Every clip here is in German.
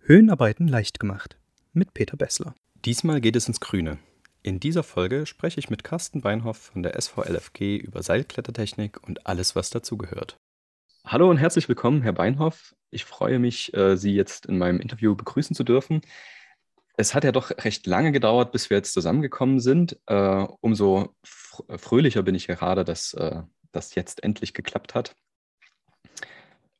Höhenarbeiten leicht gemacht mit Peter Bessler. Diesmal geht es ins Grüne. In dieser Folge spreche ich mit Carsten Beinhoff von der SVLFG über Seilklettertechnik und alles, was dazugehört. Hallo und herzlich willkommen, Herr Beinhoff. Ich freue mich, äh, Sie jetzt in meinem Interview begrüßen zu dürfen. Es hat ja doch recht lange gedauert, bis wir jetzt zusammengekommen sind. Äh, umso fröhlicher bin ich gerade, dass äh, das jetzt endlich geklappt hat.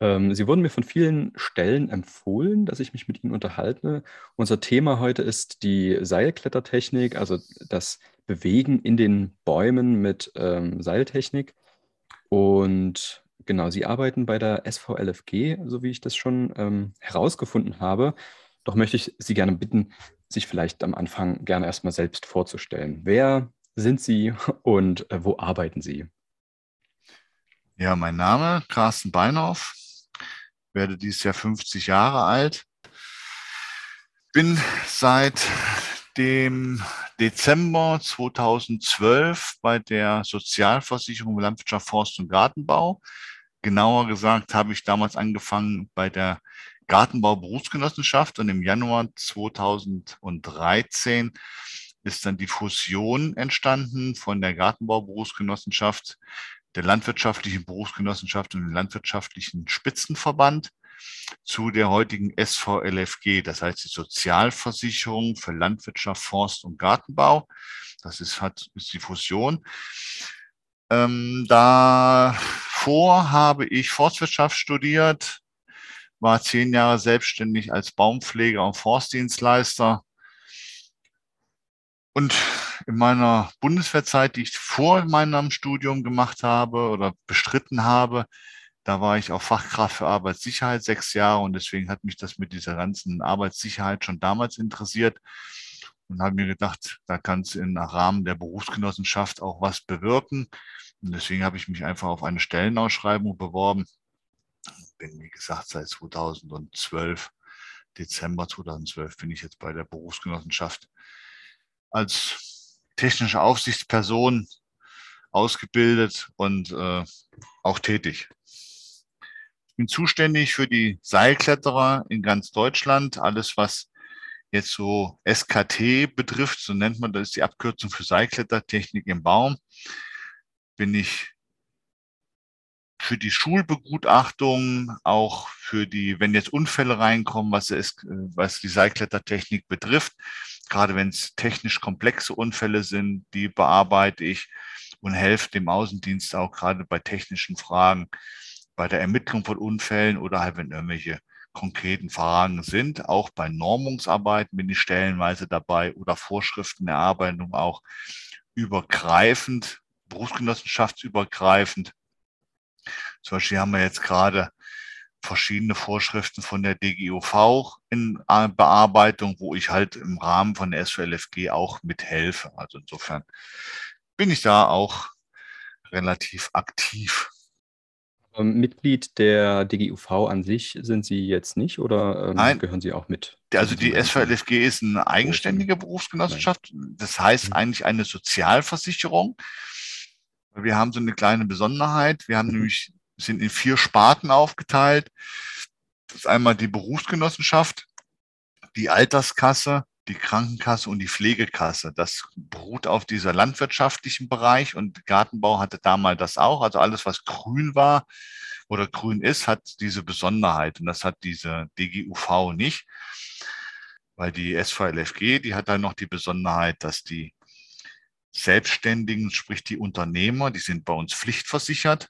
Ähm, Sie wurden mir von vielen Stellen empfohlen, dass ich mich mit Ihnen unterhalte. Unser Thema heute ist die Seilklettertechnik, also das Bewegen in den Bäumen mit ähm, Seiltechnik. Und genau, Sie arbeiten bei der SVLFG, so wie ich das schon ähm, herausgefunden habe. Doch möchte ich Sie gerne bitten, sich vielleicht am Anfang gerne erstmal selbst vorzustellen. Wer sind Sie und äh, wo arbeiten Sie? Ja, mein Name Carsten Beinhoff, werde dieses Jahr 50 Jahre alt, bin seit dem Dezember 2012 bei der Sozialversicherung Landwirtschaft, Forst und Gartenbau. Genauer gesagt habe ich damals angefangen bei der Gartenbau Berufsgenossenschaft und im Januar 2013 ist dann die Fusion entstanden von der Gartenbau Berufsgenossenschaft der landwirtschaftlichen Berufsgenossenschaft und dem landwirtschaftlichen Spitzenverband zu der heutigen SVLFG, das heißt die Sozialversicherung für Landwirtschaft, Forst und Gartenbau. Das ist, hat, ist die Fusion. Ähm, davor habe ich Forstwirtschaft studiert, war zehn Jahre selbstständig als Baumpfleger und Forstdienstleister. Und in meiner Bundeswehrzeit, die ich vor meinem Studium gemacht habe oder bestritten habe, da war ich auch Fachkraft für Arbeitssicherheit sechs Jahre und deswegen hat mich das mit dieser ganzen Arbeitssicherheit schon damals interessiert und habe mir gedacht, da kann es im Rahmen der Berufsgenossenschaft auch was bewirken. Und deswegen habe ich mich einfach auf eine Stellenausschreibung beworben. Bin, wie gesagt, seit 2012, Dezember 2012, bin ich jetzt bei der Berufsgenossenschaft als technische Aufsichtsperson ausgebildet und äh, auch tätig. Ich bin zuständig für die Seilkletterer in ganz Deutschland. Alles, was jetzt so SKT betrifft, so nennt man das, die Abkürzung für Seilklettertechnik im Baum, bin ich für die Schulbegutachtung, auch für die, wenn jetzt Unfälle reinkommen, was, ist, was die Seilklettertechnik betrifft, gerade wenn es technisch komplexe Unfälle sind, die bearbeite ich und helfe dem Außendienst auch gerade bei technischen Fragen, bei der Ermittlung von Unfällen oder halt wenn irgendwelche konkreten Fragen sind. Auch bei Normungsarbeiten bin ich stellenweise dabei oder Vorschriftenerarbeitung auch übergreifend, berufsgenossenschaftsübergreifend. Zum Beispiel haben wir jetzt gerade verschiedene Vorschriften von der DGUV in Bearbeitung, wo ich halt im Rahmen von der SVLFG auch mithelfe. Also insofern bin ich da auch relativ aktiv. Mitglied der DGUV an sich sind Sie jetzt nicht oder ähm, Nein, gehören Sie auch mit? Also die SVLFG ist eine eigenständige Berufsgenossenschaft. Das heißt eigentlich eine Sozialversicherung. Wir haben so eine kleine Besonderheit. Wir haben mhm. nämlich sind in vier Sparten aufgeteilt. Das ist einmal die Berufsgenossenschaft, die Alterskasse, die Krankenkasse und die Pflegekasse. Das beruht auf dieser landwirtschaftlichen Bereich und Gartenbau hatte damals das auch. Also alles, was grün war oder grün ist, hat diese Besonderheit und das hat diese DGUV nicht, weil die SVLFG, die hat dann noch die Besonderheit, dass die Selbstständigen, sprich die Unternehmer, die sind bei uns pflichtversichert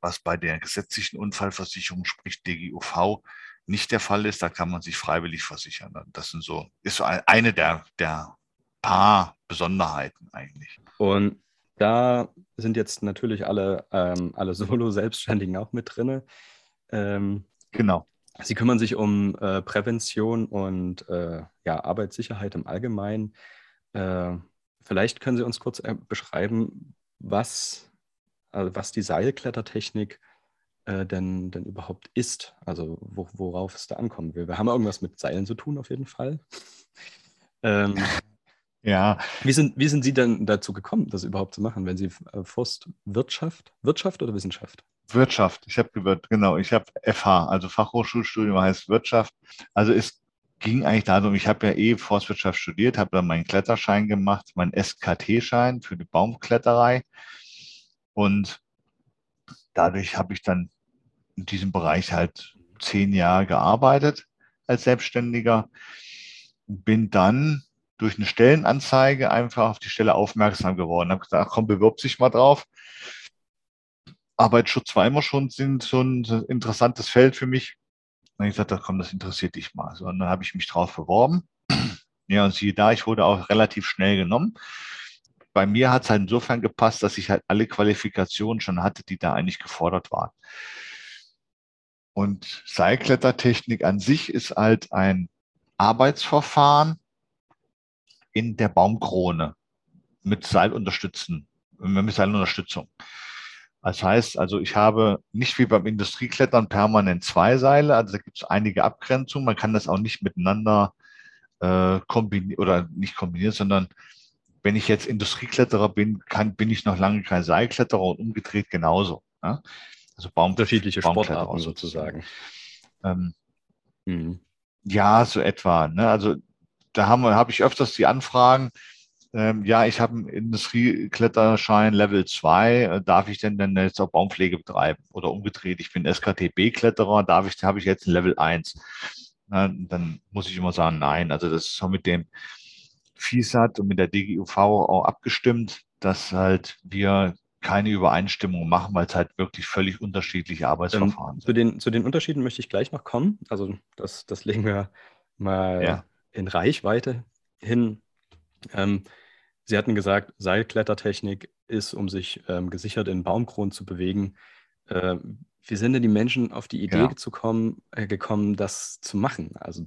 was bei der gesetzlichen Unfallversicherung, sprich DGUV, nicht der Fall ist. Da kann man sich freiwillig versichern. Das sind so, ist so eine der, der paar Besonderheiten eigentlich. Und da sind jetzt natürlich alle, ähm, alle Solo-Selbstständigen auch mit drin. Ähm, genau. Sie kümmern sich um äh, Prävention und äh, ja, Arbeitssicherheit im Allgemeinen. Äh, vielleicht können Sie uns kurz äh, beschreiben, was also was die Seilklettertechnik äh, denn, denn überhaupt ist, also wo, worauf es da ankommen will. Wir haben irgendwas mit Seilen zu tun, auf jeden Fall. ähm, Ja. Wie sind, wie sind Sie denn dazu gekommen, das überhaupt zu machen, wenn Sie äh, Forstwirtschaft, Wirtschaft oder Wissenschaft? Wirtschaft. Ich habe genau, ich habe FH, also Fachhochschulstudium heißt Wirtschaft. Also es ging eigentlich darum, ich habe ja eh Forstwirtschaft studiert, habe dann meinen Kletterschein gemacht, meinen SKT-Schein für die Baumkletterei. Und dadurch habe ich dann in diesem Bereich halt zehn Jahre gearbeitet als Selbstständiger. Bin dann durch eine Stellenanzeige einfach auf die Stelle aufmerksam geworden. Habe gesagt, komm, bewirb sich mal drauf. Arbeitsschutz war immer schon so ein interessantes Feld für mich. Und ich gesagt, komm, das interessiert dich mal. So, und dann habe ich mich drauf beworben. Ja, und siehe da, ich wurde auch relativ schnell genommen. Bei mir hat es halt insofern gepasst, dass ich halt alle Qualifikationen schon hatte, die da eigentlich gefordert waren. Und Seilklettertechnik an sich ist halt ein Arbeitsverfahren, in der Baumkrone mit Seilunterstützen, mit Seilunterstützung. Das heißt, also ich habe nicht wie beim Industrieklettern permanent zwei Seile, also da gibt es einige Abgrenzungen. Man kann das auch nicht miteinander äh, kombinieren oder nicht kombinieren, sondern wenn ich jetzt Industriekletterer bin, kann, bin ich noch lange kein Seilkletterer und umgedreht genauso. Ja? Also Baum, unterschiedliche Sportarten sozusagen. Ähm, mhm. Ja, so etwa. Ne? Also da habe hab ich öfters die Anfragen, ähm, ja, ich habe einen Industriekletterschein Level 2, äh, darf ich denn denn jetzt auch Baumpflege betreiben? Oder umgedreht, ich bin SKTB-Kletterer, darf ich, habe ich jetzt ein Level 1? Na, dann muss ich immer sagen, nein. Also das ist schon mit dem FISAT und mit der DGUV auch abgestimmt, dass halt wir keine Übereinstimmung machen, weil es halt wirklich völlig unterschiedliche Arbeitsverfahren ähm, sind. Zu den, zu den Unterschieden möchte ich gleich noch kommen. Also das, das legen wir mal ja in Reichweite hin. Ähm, Sie hatten gesagt, Seilklettertechnik ist, um sich ähm, gesichert in Baumkronen zu bewegen. Äh, wie sind denn die Menschen auf die Idee ja. zu kommen, äh, gekommen, das zu machen? Also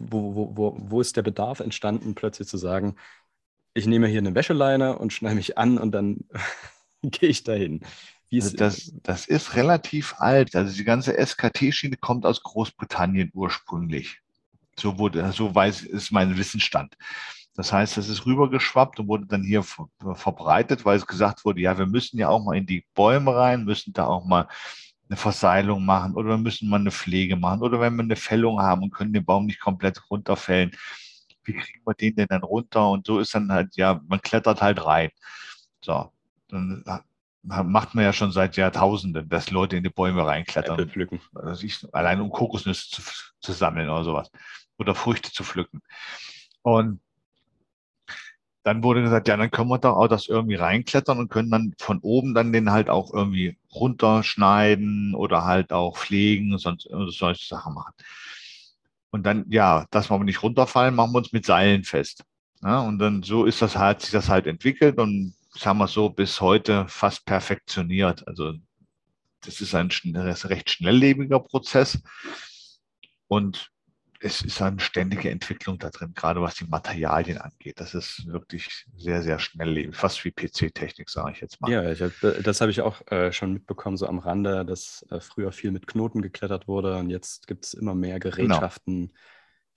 wo, wo, wo, wo ist der Bedarf entstanden, plötzlich zu sagen, ich nehme hier eine Wäscheleine und schneide mich an und dann gehe ich dahin. Also das, das ist relativ alt. Also die ganze SKT-Schiene kommt aus Großbritannien ursprünglich. So wurde, so weiß, ist mein Wissensstand. Das heißt, das ist rübergeschwappt und wurde dann hier verbreitet, weil es gesagt wurde, ja, wir müssen ja auch mal in die Bäume rein, müssen da auch mal eine Verseilung machen oder wir müssen mal eine Pflege machen oder wenn wir eine Fällung haben und können den Baum nicht komplett runterfällen, wie kriegen wir den denn dann runter? Und so ist dann halt, ja, man klettert halt rein. So, dann macht man ja schon seit Jahrtausenden, dass Leute in die Bäume reinklettern. Pflücken. Also ich, allein um Kokosnüsse zu, zu sammeln oder sowas oder Früchte zu pflücken. Und dann wurde gesagt, ja, dann können wir doch auch das irgendwie reinklettern und können dann von oben dann den halt auch irgendwie runterschneiden oder halt auch pflegen und sonst solche Sachen machen. Und dann, ja, dass wir nicht runterfallen, machen wir uns mit Seilen fest. Ja, und dann so ist das halt, sich das halt entwickelt und sagen wir so bis heute fast perfektioniert. Also das ist ein recht schnelllebiger Prozess. Und es ist eine ständige Entwicklung da drin, gerade was die Materialien angeht. Das ist wirklich sehr, sehr schnell, fast wie PC-Technik, sage ich jetzt mal. Ja, ich hab, das habe ich auch äh, schon mitbekommen, so am Rande, dass äh, früher viel mit Knoten geklettert wurde und jetzt gibt es immer mehr genau. Gerätschaften, genau.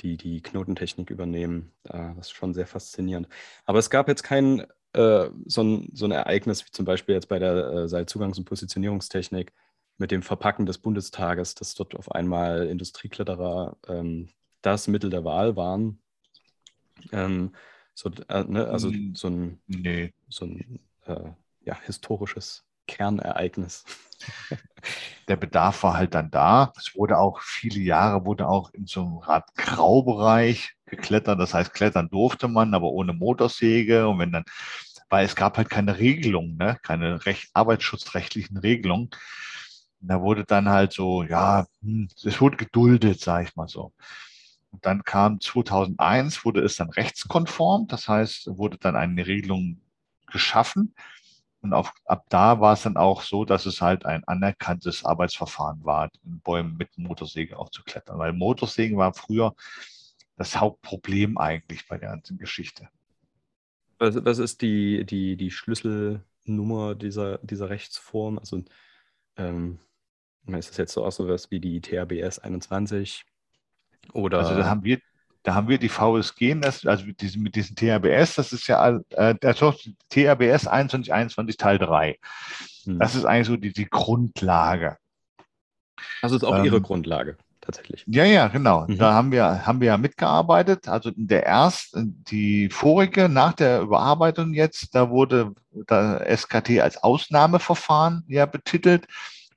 die die Knotentechnik übernehmen. Äh, das ist schon sehr faszinierend. Aber es gab jetzt kein äh, so, ein, so ein Ereignis wie zum Beispiel jetzt bei der äh, Seilzugangs- und Positionierungstechnik, mit dem Verpacken des Bundestages, dass dort auf einmal Industriekletterer ähm, das Mittel der Wahl waren. Ähm, so, äh, ne, also hm, so ein, nee. so ein äh, ja, historisches Kernereignis. Der Bedarf war halt dann da. Es wurde auch viele Jahre, wurde auch in so einem Art Graubereich geklettert. Das heißt, klettern durfte man, aber ohne Motorsäge. Und wenn dann, weil es gab halt keine Regelung, ne? keine recht, arbeitsschutzrechtlichen Regelungen. Da wurde dann halt so, ja, hm, es wurde geduldet, sage ich mal so. Und dann kam 2001, wurde es dann rechtskonform, das heißt, wurde dann eine Regelung geschaffen. Und auf, ab da war es dann auch so, dass es halt ein anerkanntes Arbeitsverfahren war, in Bäumen mit Motorsäge auch zu klettern. Weil Motorsägen war früher das Hauptproblem eigentlich bei der ganzen Geschichte. Was, was ist die, die, die Schlüsselnummer dieser, dieser Rechtsform? Also ähm, ist das jetzt so auch so was wie die THBS 21? Oder also da haben wir, da haben wir die VSG, also mit diesem, mit diesem THBS, das ist ja äh, der THBS 2121 Teil 3. Hm. Das ist eigentlich so die, die Grundlage. Das ist auch ähm, Ihre Grundlage tatsächlich. Ja, ja, genau. Mhm. Da haben wir, haben wir ja mitgearbeitet. Also in der ersten, die vorige, nach der Überarbeitung jetzt, da wurde der SKT als Ausnahmeverfahren ja betitelt.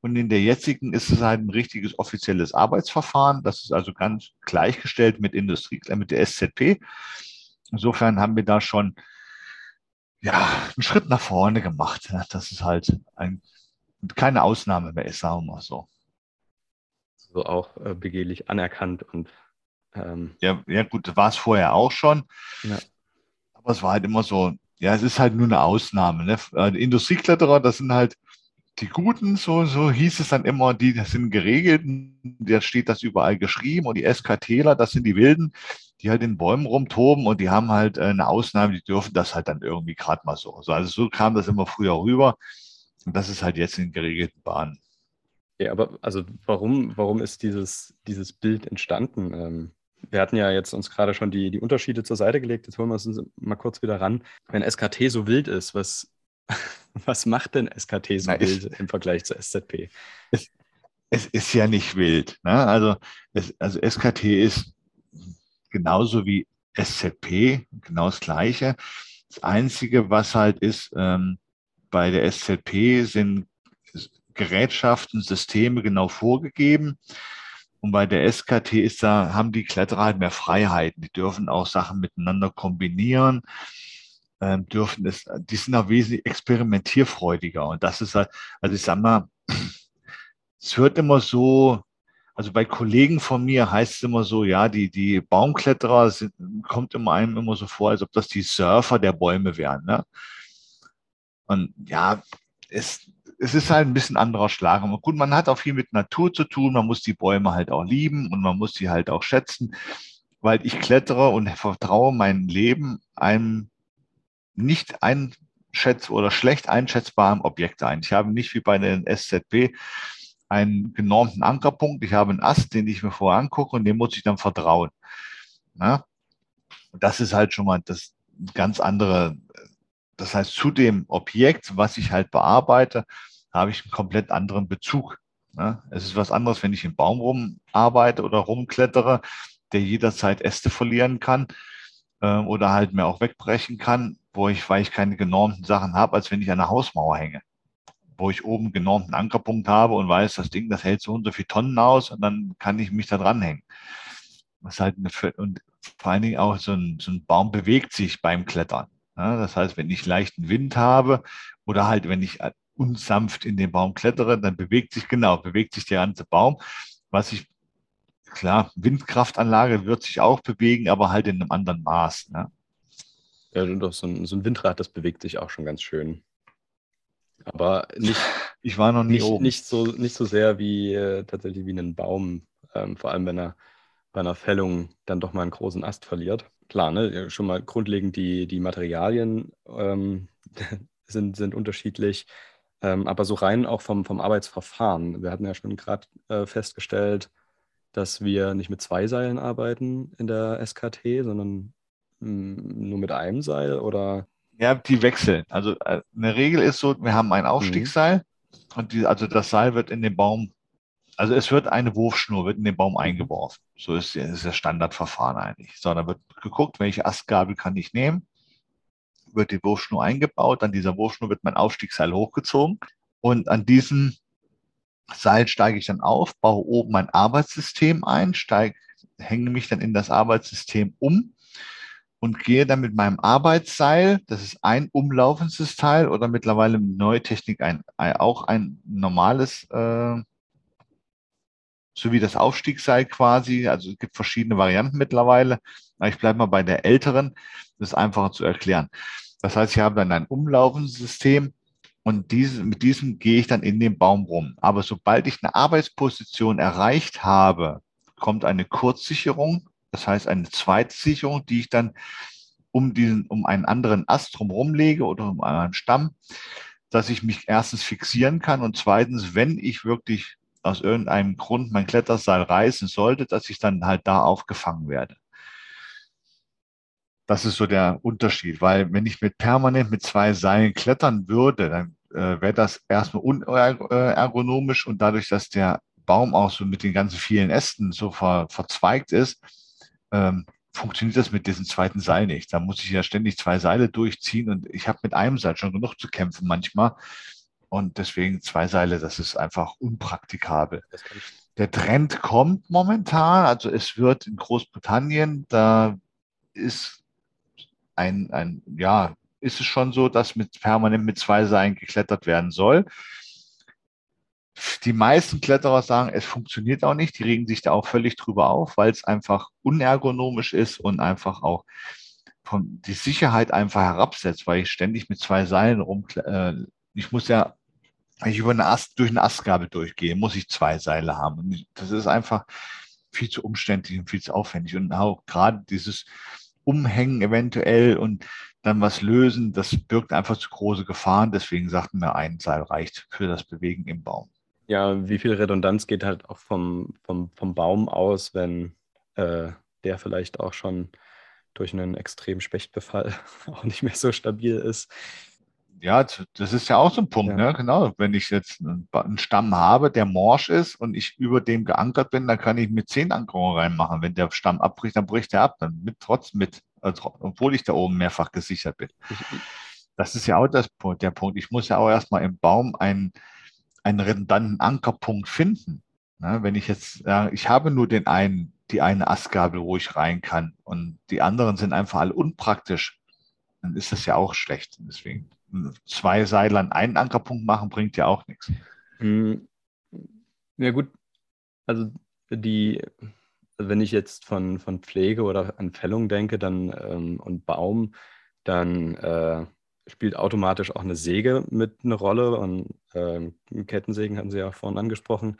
Und in der jetzigen ist es halt ein richtiges offizielles Arbeitsverfahren. Das ist also ganz gleichgestellt mit Industrie, äh, mit der SZP. Insofern haben wir da schon ja, einen Schritt nach vorne gemacht. Das ist halt ein, keine Ausnahme mehr ist, sagen wir mal so so auch äh, begehlich anerkannt und ähm, ja, ja, gut, war es vorher auch schon. Ja. Aber es war halt immer so, ja, es ist halt nur eine Ausnahme. Ne? Äh, Industriekletterer, das sind halt die Guten, so, so hieß es dann immer, die das sind geregelt, da steht das überall geschrieben und die SKTler, das sind die Wilden, die halt in Bäumen rumtoben und die haben halt äh, eine Ausnahme, die dürfen das halt dann irgendwie gerade mal so. Also so kam das immer früher rüber und das ist halt jetzt in geregelten Bahnen. Ja, aber also warum, warum ist dieses, dieses Bild entstanden? Ähm, wir hatten ja jetzt uns gerade schon die, die Unterschiede zur Seite gelegt. Jetzt holen wir uns mal kurz wieder ran. Wenn SKT so wild ist, was, was macht denn SKT so Na, wild ist, im Vergleich zur SZP? Es, es ist ja nicht wild. Ne? Also, es, also SKT ist genauso wie SZP, genau das Gleiche. Das Einzige, was halt ist, ähm, bei der SZP sind Gerätschaften, Systeme genau vorgegeben. Und bei der SKT ist da, haben die Kletterer halt mehr Freiheiten. Die dürfen auch Sachen miteinander kombinieren, ähm, dürfen es, die sind auch wesentlich experimentierfreudiger. Und das ist halt, also ich sag mal, es wird immer so, also bei Kollegen von mir heißt es immer so, ja, die, die Baumkletterer sind, kommt immer einem immer so vor, als ob das die Surfer der Bäume wären. Ne? Und ja, es, es ist halt ein bisschen anderer Schlag. Aber gut, man hat auch viel mit Natur zu tun. Man muss die Bäume halt auch lieben und man muss sie halt auch schätzen, weil ich klettere und vertraue mein Leben einem nicht einschätz oder schlecht einschätzbaren Objekt ein. Ich habe nicht wie bei den SZB einen genormten Ankerpunkt. Ich habe einen Ast, den ich mir vorher angucke und dem muss ich dann vertrauen. Na? Das ist halt schon mal das ganz andere das heißt, zu dem Objekt, was ich halt bearbeite, habe ich einen komplett anderen Bezug. Ne? Es ist was anderes, wenn ich im Baum rumarbeite oder rumklettere, der jederzeit Äste verlieren kann äh, oder halt mir auch wegbrechen kann, wo ich, weil ich keine genormten Sachen habe, als wenn ich an einer Hausmauer hänge, wo ich oben genormten Ankerpunkt habe und weiß, das Ding, das hält so und so viele Tonnen aus und dann kann ich mich da dranhängen. Was halt eine, und vor allen Dingen auch so ein, so ein Baum bewegt sich beim Klettern. Ja, das heißt, wenn ich leichten Wind habe oder halt, wenn ich unsanft in den Baum klettere, dann bewegt sich genau, bewegt sich der ganze Baum. Was ich, klar, Windkraftanlage wird sich auch bewegen, aber halt in einem anderen Maß. Ne? Ja, doch, so ein, so ein Windrad, das bewegt sich auch schon ganz schön. Aber nicht, ich war noch nie nicht, oben. Nicht so, nicht so sehr wie äh, tatsächlich wie ein Baum, ähm, vor allem wenn er bei einer Fällung dann doch mal einen großen Ast verliert klar, ne, schon mal grundlegend die, die Materialien ähm, sind, sind unterschiedlich, ähm, aber so rein auch vom, vom Arbeitsverfahren. Wir hatten ja schon gerade äh, festgestellt, dass wir nicht mit zwei Seilen arbeiten in der SKT, sondern hm, nur mit einem Seil oder? Ja, die wechseln. Also äh, eine Regel ist so, wir haben ein. Aufstiegsseil mhm. und die, also das Seil wird in den Baum also es wird eine Wurfschnur, wird in den Baum mhm. eingeworfen. So ist, ist das Standardverfahren eigentlich. So, dann wird geguckt, welche Astgabel kann ich nehmen, wird die Wurfschnur eingebaut, an dieser Wurfschnur wird mein Aufstiegsseil hochgezogen und an diesem Seil steige ich dann auf, baue oben mein Arbeitssystem ein, steige, hänge mich dann in das Arbeitssystem um und gehe dann mit meinem Arbeitsseil, das ist ein umlaufendes Teil oder mittlerweile mit neue Technik ein, auch ein normales äh, sowie das Aufstiegsseil quasi. Also es gibt verschiedene Varianten mittlerweile. Ich bleibe mal bei der älteren, das ist einfacher zu erklären. Das heißt, ich habe dann ein umlaufendes System und diese, mit diesem gehe ich dann in den Baum rum. Aber sobald ich eine Arbeitsposition erreicht habe, kommt eine Kurzsicherung, das heißt eine Zweitsicherung, die ich dann um, diesen, um einen anderen Ast drumherum lege oder um einen Stamm, dass ich mich erstens fixieren kann und zweitens, wenn ich wirklich aus irgendeinem Grund mein Kletterseil reißen sollte, dass ich dann halt da aufgefangen werde. Das ist so der Unterschied, weil wenn ich mit permanent mit zwei Seilen klettern würde, dann äh, wäre das erstmal unergonomisch und dadurch, dass der Baum auch so mit den ganzen vielen Ästen so ver, verzweigt ist, ähm, funktioniert das mit diesem zweiten Seil nicht. Da muss ich ja ständig zwei Seile durchziehen und ich habe mit einem Seil schon genug zu kämpfen manchmal. Und deswegen zwei Seile, das ist einfach unpraktikabel. Der Trend kommt momentan, also es wird in Großbritannien, da ist ein, ein ja, ist es schon so, dass mit permanent mit zwei Seilen geklettert werden soll. Die meisten Kletterer sagen, es funktioniert auch nicht. Die regen sich da auch völlig drüber auf, weil es einfach unergonomisch ist und einfach auch von die Sicherheit einfach herabsetzt, weil ich ständig mit zwei Seilen rum. Äh, ich muss ja, wenn ich über eine Ast, durch eine Astgabel durchgehe, muss ich zwei Seile haben. Und das ist einfach viel zu umständlich und viel zu aufwendig. Und auch gerade dieses Umhängen eventuell und dann was lösen, das birgt einfach zu große Gefahren. Deswegen sagten wir, ein Seil reicht für das Bewegen im Baum. Ja, wie viel Redundanz geht halt auch vom, vom, vom Baum aus, wenn äh, der vielleicht auch schon durch einen extremen Spechtbefall auch nicht mehr so stabil ist. Ja, das ist ja auch so ein Punkt, ja. ne? Genau. Wenn ich jetzt einen Stamm habe, der morsch ist und ich über dem geankert bin, dann kann ich mit zehn Ankerungen reinmachen. Wenn der Stamm abbricht, dann bricht er ab, dann mit trotzdem mit, also, obwohl ich da oben mehrfach gesichert bin. Das ist ja auch das, der Punkt. Ich muss ja auch erstmal im Baum einen einen redundanten Ankerpunkt finden. Ne, wenn ich jetzt, äh, ich habe nur den einen, die eine Astgabel, wo ich rein kann und die anderen sind einfach alle unpraktisch, dann ist das ja auch schlecht. Deswegen zwei Seile an einen Ankerpunkt machen bringt ja auch nichts. Hm. Ja gut, also die, wenn ich jetzt von, von Pflege oder an Fällung denke dann, ähm, und Baum, dann äh, spielt automatisch auch eine Säge mit eine Rolle. Und ähm, Kettensägen hatten Sie ja vorhin angesprochen.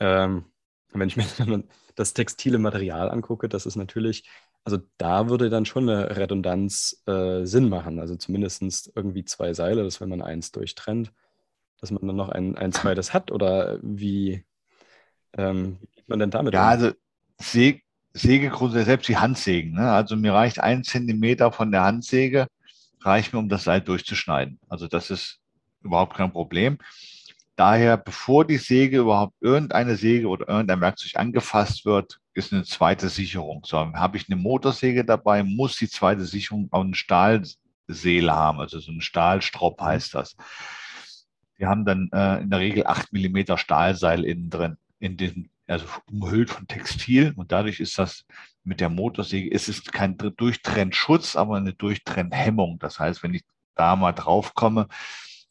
Ähm, wenn ich mir das textile Material angucke, das ist natürlich, also da würde dann schon eine Redundanz äh, Sinn machen. Also zumindest irgendwie zwei Seile, dass wenn man eins durchtrennt, dass man dann noch ein, ein zweites hat. Oder wie, ähm, wie geht man denn damit Ja, um? also Säge, Sägegrund, selbst die Handsägen. Ne? Also mir reicht ein Zentimeter von der Handsäge reicht mir, um das Seil durchzuschneiden. Also das ist überhaupt kein Problem. Daher, bevor die Säge überhaupt irgendeine Säge oder irgendein Werkzeug angefasst wird, ist eine zweite Sicherung. So, habe ich eine Motorsäge dabei, muss die zweite Sicherung auch eine Stahlseele haben, also so ein Stahlstrop mhm. heißt das. Die haben dann äh, in der Regel 8 mm Stahlseil innen drin, in den, also umhüllt von Textil und dadurch ist das mit der Motorsäge ist es kein Durchtrennschutz, aber eine Durchtrennhemmung. Das heißt, wenn ich da mal drauf komme,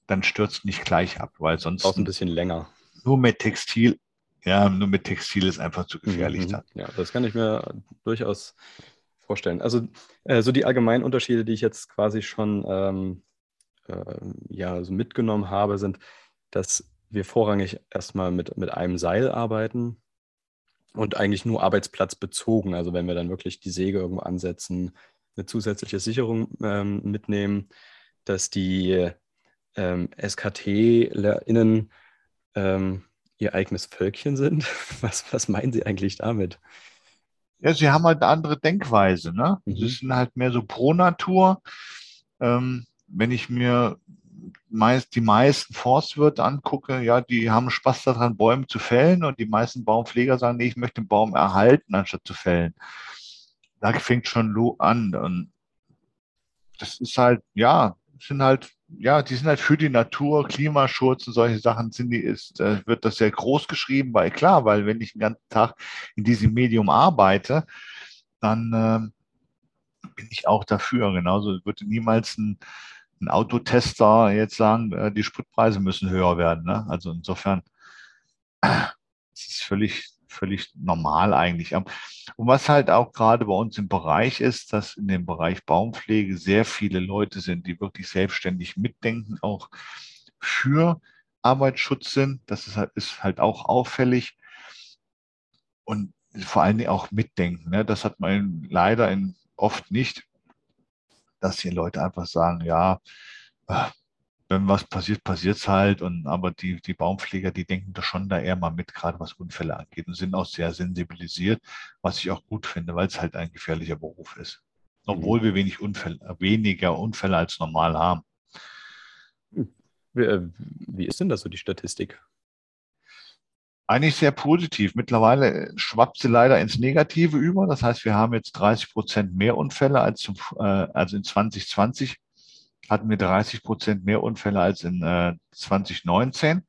dann stürzt nicht gleich ab, weil sonst. Auch ein bisschen länger. Nur mit Textil, ja, nur mit Textil ist einfach zu gefährlich mhm. dann. Ja, das kann ich mir durchaus vorstellen. Also, äh, so die allgemeinen Unterschiede, die ich jetzt quasi schon ähm, äh, ja, so mitgenommen habe, sind, dass wir vorrangig erstmal mit, mit einem Seil arbeiten, und eigentlich nur arbeitsplatzbezogen. Also wenn wir dann wirklich die Säge irgendwo ansetzen, eine zusätzliche Sicherung ähm, mitnehmen, dass die ähm, SKT-LerInnen ähm, ihr eigenes Völkchen sind. Was, was meinen Sie eigentlich damit? Ja, sie haben halt eine andere Denkweise. Ne? Mhm. Sie sind halt mehr so pro Natur. Ähm, wenn ich mir meist, die meisten Forstwirte angucke, ja, die haben Spaß daran, Bäume zu fällen und die meisten Baumpfleger sagen, nee, ich möchte den Baum erhalten, anstatt zu fällen. Da fängt schon an und das ist halt, ja, sind halt, ja, die sind halt für die Natur, Klimaschutz und solche Sachen sind die, ist, äh, wird das sehr groß geschrieben, weil klar, weil wenn ich den ganzen Tag in diesem Medium arbeite, dann äh, bin ich auch dafür. Genauso würde niemals ein ein Autotester jetzt sagen, äh, die Spritpreise müssen höher werden. Ne? Also insofern, das ist völlig, völlig normal eigentlich. Und was halt auch gerade bei uns im Bereich ist, dass in dem Bereich Baumpflege sehr viele Leute sind, die wirklich selbstständig mitdenken, auch für Arbeitsschutz sind. Das ist halt, halt auch auffällig. Und vor allen Dingen auch mitdenken. Ne? Das hat man leider in, oft nicht dass hier Leute einfach sagen, ja, äh, wenn was passiert, passiert es halt. Und aber die, die Baumpfleger, die denken da schon da eher mal mit, gerade was Unfälle angeht und sind auch sehr sensibilisiert, was ich auch gut finde, weil es halt ein gefährlicher Beruf ist. obwohl mhm. wir wenig Unfälle, weniger Unfälle als normal haben. Wie, äh, wie ist denn das so die Statistik? Eigentlich sehr positiv. Mittlerweile schwappt sie leider ins Negative über. Das heißt, wir haben jetzt 30 Prozent mehr Unfälle als, zum, äh, also in 2020 hatten wir 30 Prozent mehr Unfälle als in äh, 2019.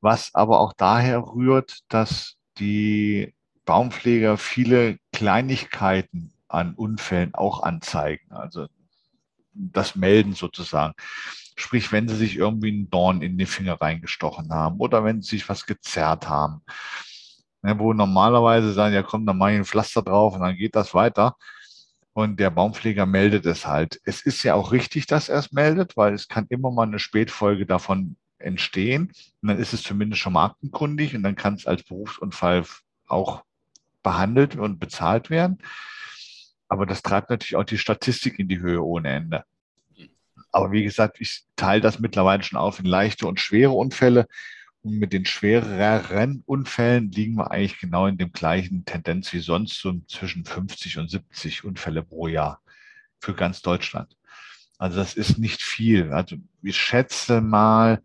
Was aber auch daher rührt, dass die Baumpfleger viele Kleinigkeiten an Unfällen auch anzeigen. Also das melden sozusagen. Sprich, wenn sie sich irgendwie einen Dorn in den Finger reingestochen haben oder wenn sie sich was gezerrt haben. Ja, wo normalerweise sagen, ja komm, dann mache ich ein Pflaster drauf und dann geht das weiter. Und der Baumpfleger meldet es halt. Es ist ja auch richtig, dass er es meldet, weil es kann immer mal eine Spätfolge davon entstehen. Und dann ist es zumindest schon mal aktenkundig und dann kann es als Berufsunfall auch behandelt und bezahlt werden. Aber das treibt natürlich auch die Statistik in die Höhe ohne Ende. Aber wie gesagt, ich teile das mittlerweile schon auf in leichte und schwere Unfälle. Mit den schwereren Unfällen liegen wir eigentlich genau in dem gleichen Tendenz wie sonst, so zwischen 50 und 70 Unfälle pro Jahr für ganz Deutschland. Also das ist nicht viel. Also ich schätze mal,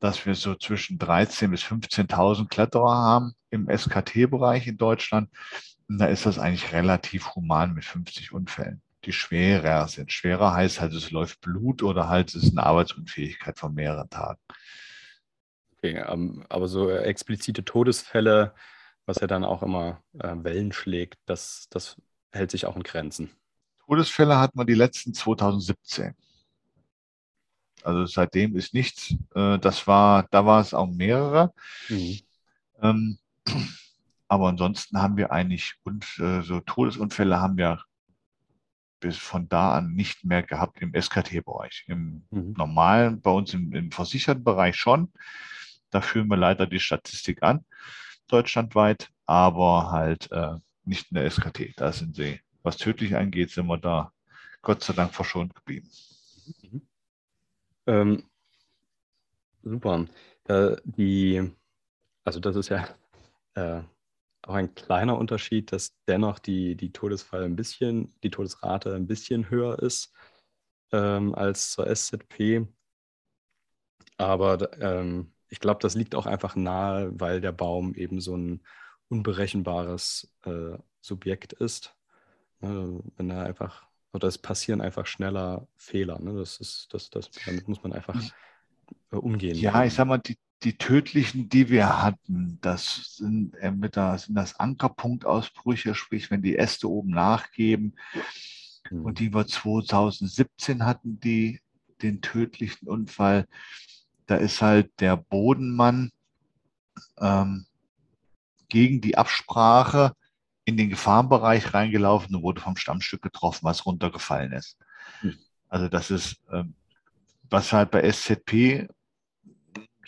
dass wir so zwischen 13.000 bis 15.000 Kletterer haben im SKT-Bereich in Deutschland. Und da ist das eigentlich relativ human mit 50 Unfällen die schwerer sind. Schwerer heißt halt, es läuft Blut oder halt es ist eine Arbeitsunfähigkeit von mehreren Tagen. Okay, ähm, aber so äh, explizite Todesfälle, was ja dann auch immer äh, Wellen schlägt, das, das hält sich auch in Grenzen. Todesfälle hatten wir die letzten 2017. Also seitdem ist nichts. Äh, das war, da war es auch mehrere. Mhm. Ähm, aber ansonsten haben wir eigentlich und so Todesunfälle haben wir bis von da an nicht mehr gehabt im SKT-Bereich. Im mhm. normalen, bei uns im, im versicherten Bereich schon. Da führen wir leider die Statistik an, deutschlandweit, aber halt äh, nicht in der SKT. Da sind sie, was tödlich angeht, sind wir da Gott sei Dank verschont geblieben. Mhm. Ähm, super. Äh, die, also das ist ja äh, auch ein kleiner Unterschied, dass dennoch die, die Todesfall ein bisschen, die Todesrate ein bisschen höher ist ähm, als zur SZP. Aber ähm, ich glaube, das liegt auch einfach nahe, weil der Baum eben so ein unberechenbares äh, Subjekt ist. Ne? Wenn er einfach, oder es passieren einfach schneller Fehler. Ne? Das ist, das, das, damit muss man einfach äh, umgehen. Ja, ich sag mal, die, die tödlichen, die wir hatten, das sind entweder sind das Ankerpunktausbrüche, sprich, wenn die Äste oben nachgeben. Mhm. Und die wir 2017 hatten, die den tödlichen Unfall. Da ist halt der Bodenmann ähm, gegen die Absprache in den Gefahrenbereich reingelaufen und wurde vom Stammstück getroffen, was runtergefallen ist. Mhm. Also das ist, ähm, was halt bei SZP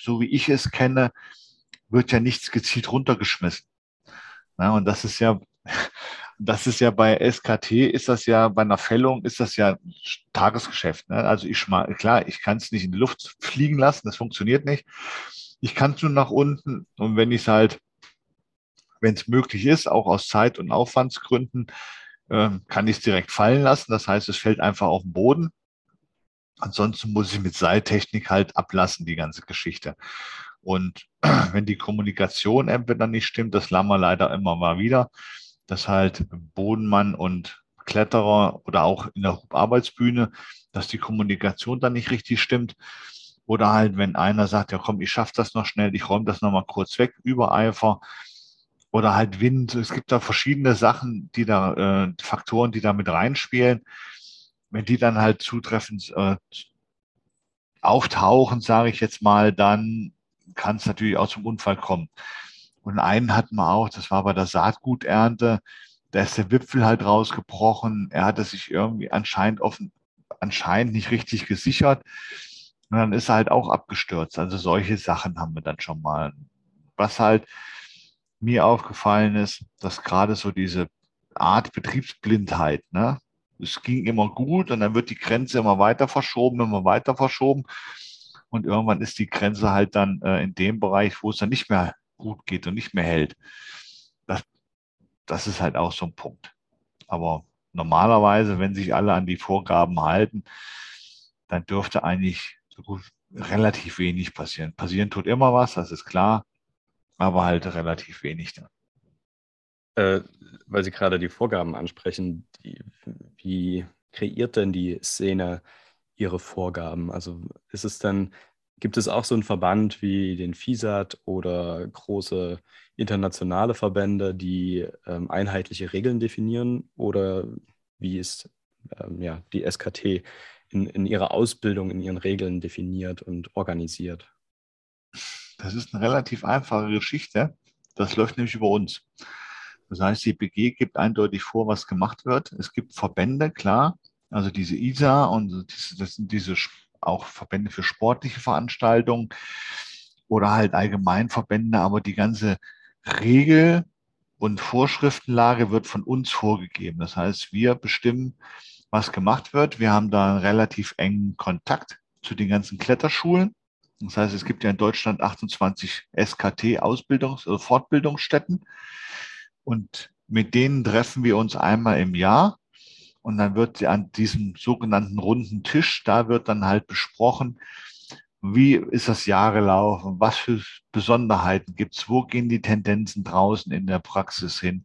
so wie ich es kenne, wird ja nichts gezielt runtergeschmissen. Ja, und das ist ja, das ist ja bei SKT, ist das ja bei einer Fällung, ist das ja Tagesgeschäft. Ne? Also ich mal, klar, ich kann es nicht in die Luft fliegen lassen, das funktioniert nicht. Ich kann es nur nach unten und wenn ich es halt, wenn es möglich ist, auch aus Zeit- und Aufwandsgründen, äh, kann ich es direkt fallen lassen. Das heißt, es fällt einfach auf den Boden. Ansonsten muss ich mit Seiltechnik halt ablassen, die ganze Geschichte. Und wenn die Kommunikation entweder nicht stimmt, das lernen leider immer mal wieder, dass halt Bodenmann und Kletterer oder auch in der Arbeitsbühne, dass die Kommunikation dann nicht richtig stimmt. Oder halt, wenn einer sagt, ja komm, ich schaffe das noch schnell, ich räume das nochmal kurz weg, Übereifer. Oder halt Wind. Es gibt da verschiedene Sachen, die da, äh, Faktoren, die da mit reinspielen wenn die dann halt zutreffend äh, auftauchen, sage ich jetzt mal, dann kann es natürlich auch zum Unfall kommen. Und einen hatten wir auch, das war bei der Saatguternte, da ist der Wipfel halt rausgebrochen. Er hatte sich irgendwie anscheinend offen, anscheinend nicht richtig gesichert. Und dann ist er halt auch abgestürzt. Also solche Sachen haben wir dann schon mal. Was halt mir aufgefallen ist, dass gerade so diese Art Betriebsblindheit, ne, es ging immer gut und dann wird die Grenze immer weiter verschoben, immer weiter verschoben. Und irgendwann ist die Grenze halt dann äh, in dem Bereich, wo es dann nicht mehr gut geht und nicht mehr hält. Das, das ist halt auch so ein Punkt. Aber normalerweise, wenn sich alle an die Vorgaben halten, dann dürfte eigentlich so gut relativ wenig passieren. Passieren tut immer was, das ist klar, aber halt relativ wenig dann. Äh, weil Sie gerade die Vorgaben ansprechen, die, wie kreiert denn die Szene ihre Vorgaben? Also ist es dann, gibt es auch so einen Verband wie den FISAT oder große internationale Verbände, die ähm, einheitliche Regeln definieren? Oder wie ist ähm, ja, die SKT in, in ihrer Ausbildung, in ihren Regeln definiert und organisiert? Das ist eine relativ einfache Geschichte. Das läuft nämlich über uns. Das heißt, die BG gibt eindeutig vor, was gemacht wird. Es gibt Verbände, klar, also diese ISA und das sind diese auch Verbände für sportliche Veranstaltungen oder halt Allgemeinverbände, aber die ganze Regel und Vorschriftenlage wird von uns vorgegeben. Das heißt, wir bestimmen, was gemacht wird. Wir haben da einen relativ engen Kontakt zu den ganzen Kletterschulen. Das heißt, es gibt ja in Deutschland 28 SKT-Ausbildungs- oder Fortbildungsstätten. Und mit denen treffen wir uns einmal im Jahr und dann wird sie an diesem sogenannten runden Tisch, da wird dann halt besprochen, wie ist das Jahr gelaufen, was für Besonderheiten gibt es, wo gehen die Tendenzen draußen in der Praxis hin,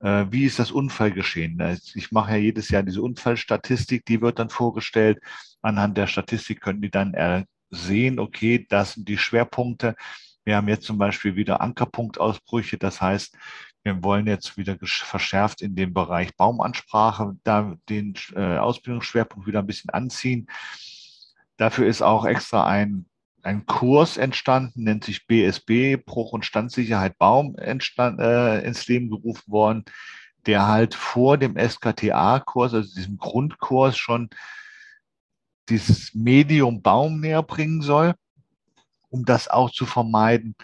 äh, wie ist das Unfallgeschehen. Ich mache ja jedes Jahr diese Unfallstatistik, die wird dann vorgestellt. Anhand der Statistik können die dann sehen, okay, das sind die Schwerpunkte. Wir haben jetzt zum Beispiel wieder Ankerpunktausbrüche, das heißt, wir wollen jetzt wieder verschärft in dem Bereich Baumansprache da den äh, Ausbildungsschwerpunkt wieder ein bisschen anziehen. Dafür ist auch extra ein, ein Kurs entstanden, nennt sich BSB, Bruch- und Standsicherheit Baum, entstand, äh, ins Leben gerufen worden, der halt vor dem SKTA-Kurs, also diesem Grundkurs, schon dieses Medium Baum näher bringen soll, um das auch zu vermeiden,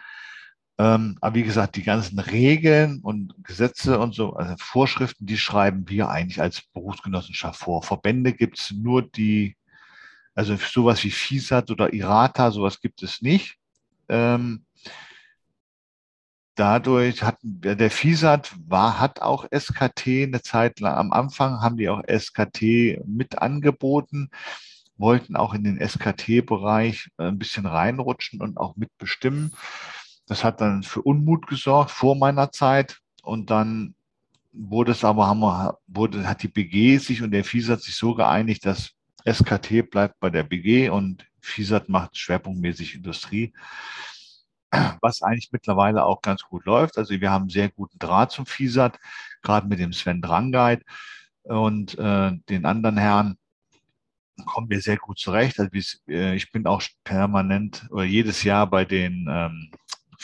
ähm, aber wie gesagt, die ganzen Regeln und Gesetze und so, also Vorschriften, die schreiben wir eigentlich als Berufsgenossenschaft vor. Verbände gibt es nur die, also sowas wie FISAT oder IRATA, sowas gibt es nicht. Ähm, dadurch hat der FISAT war, hat auch SKT eine Zeit lang. Am Anfang haben die auch SKT mit angeboten, wollten auch in den SKT-Bereich ein bisschen reinrutschen und auch mitbestimmen. Das hat dann für Unmut gesorgt vor meiner Zeit. Und dann wurde es aber, haben wir, wurde, hat die BG sich und der FISAT sich so geeinigt, dass SKT bleibt bei der BG und FISAT macht schwerpunktmäßig Industrie, was eigentlich mittlerweile auch ganz gut läuft. Also wir haben sehr guten Draht zum FISAT, gerade mit dem Sven Drangeit und äh, den anderen Herren kommen wir sehr gut zurecht. Also ich bin auch permanent oder jedes Jahr bei den ähm,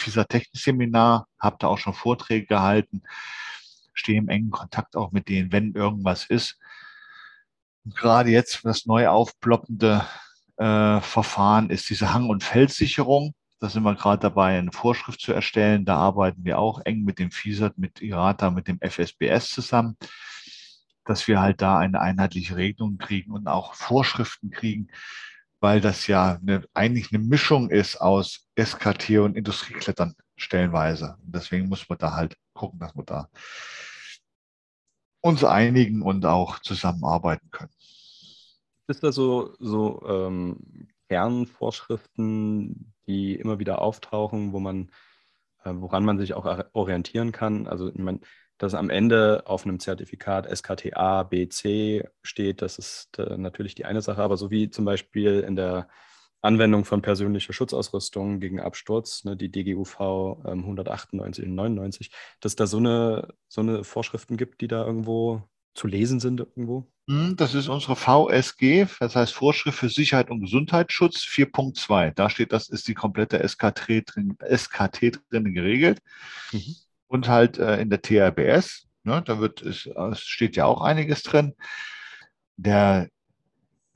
FISA Technik-Seminar, habe da auch schon Vorträge gehalten, stehe im engen Kontakt auch mit denen, wenn irgendwas ist. Und gerade jetzt das neu aufploppende äh, Verfahren ist diese Hang- und Felssicherung. Da sind wir gerade dabei, eine Vorschrift zu erstellen. Da arbeiten wir auch eng mit dem FISAT, mit IRATA, mit dem FSBS zusammen, dass wir halt da eine einheitliche Regelung kriegen und auch Vorschriften kriegen, weil das ja eine, eigentlich eine Mischung ist aus SKT und Industrieklettern stellenweise. Und deswegen muss man da halt gucken, dass wir da uns einigen und auch zusammenarbeiten können. Ist da so, so ähm, Kernvorschriften, die immer wieder auftauchen, wo man, äh, woran man sich auch orientieren kann? Also ich meine, dass am Ende auf einem Zertifikat SKTA, BC steht, das ist äh, natürlich die eine Sache, aber so wie zum Beispiel in der Anwendung von persönlicher Schutzausrüstung gegen Absturz, ne, die DGUV ähm, 198 und 99, dass da so eine, so eine Vorschriften gibt, die da irgendwo zu lesen sind irgendwo? Hm, das ist unsere VSG, das heißt Vorschrift für Sicherheit und Gesundheitsschutz 4.2. Da steht, das ist die komplette SKT drin, SKT drin geregelt. Mhm und halt äh, in der TRBS. Ne, da wird es, es steht ja auch einiges drin. Der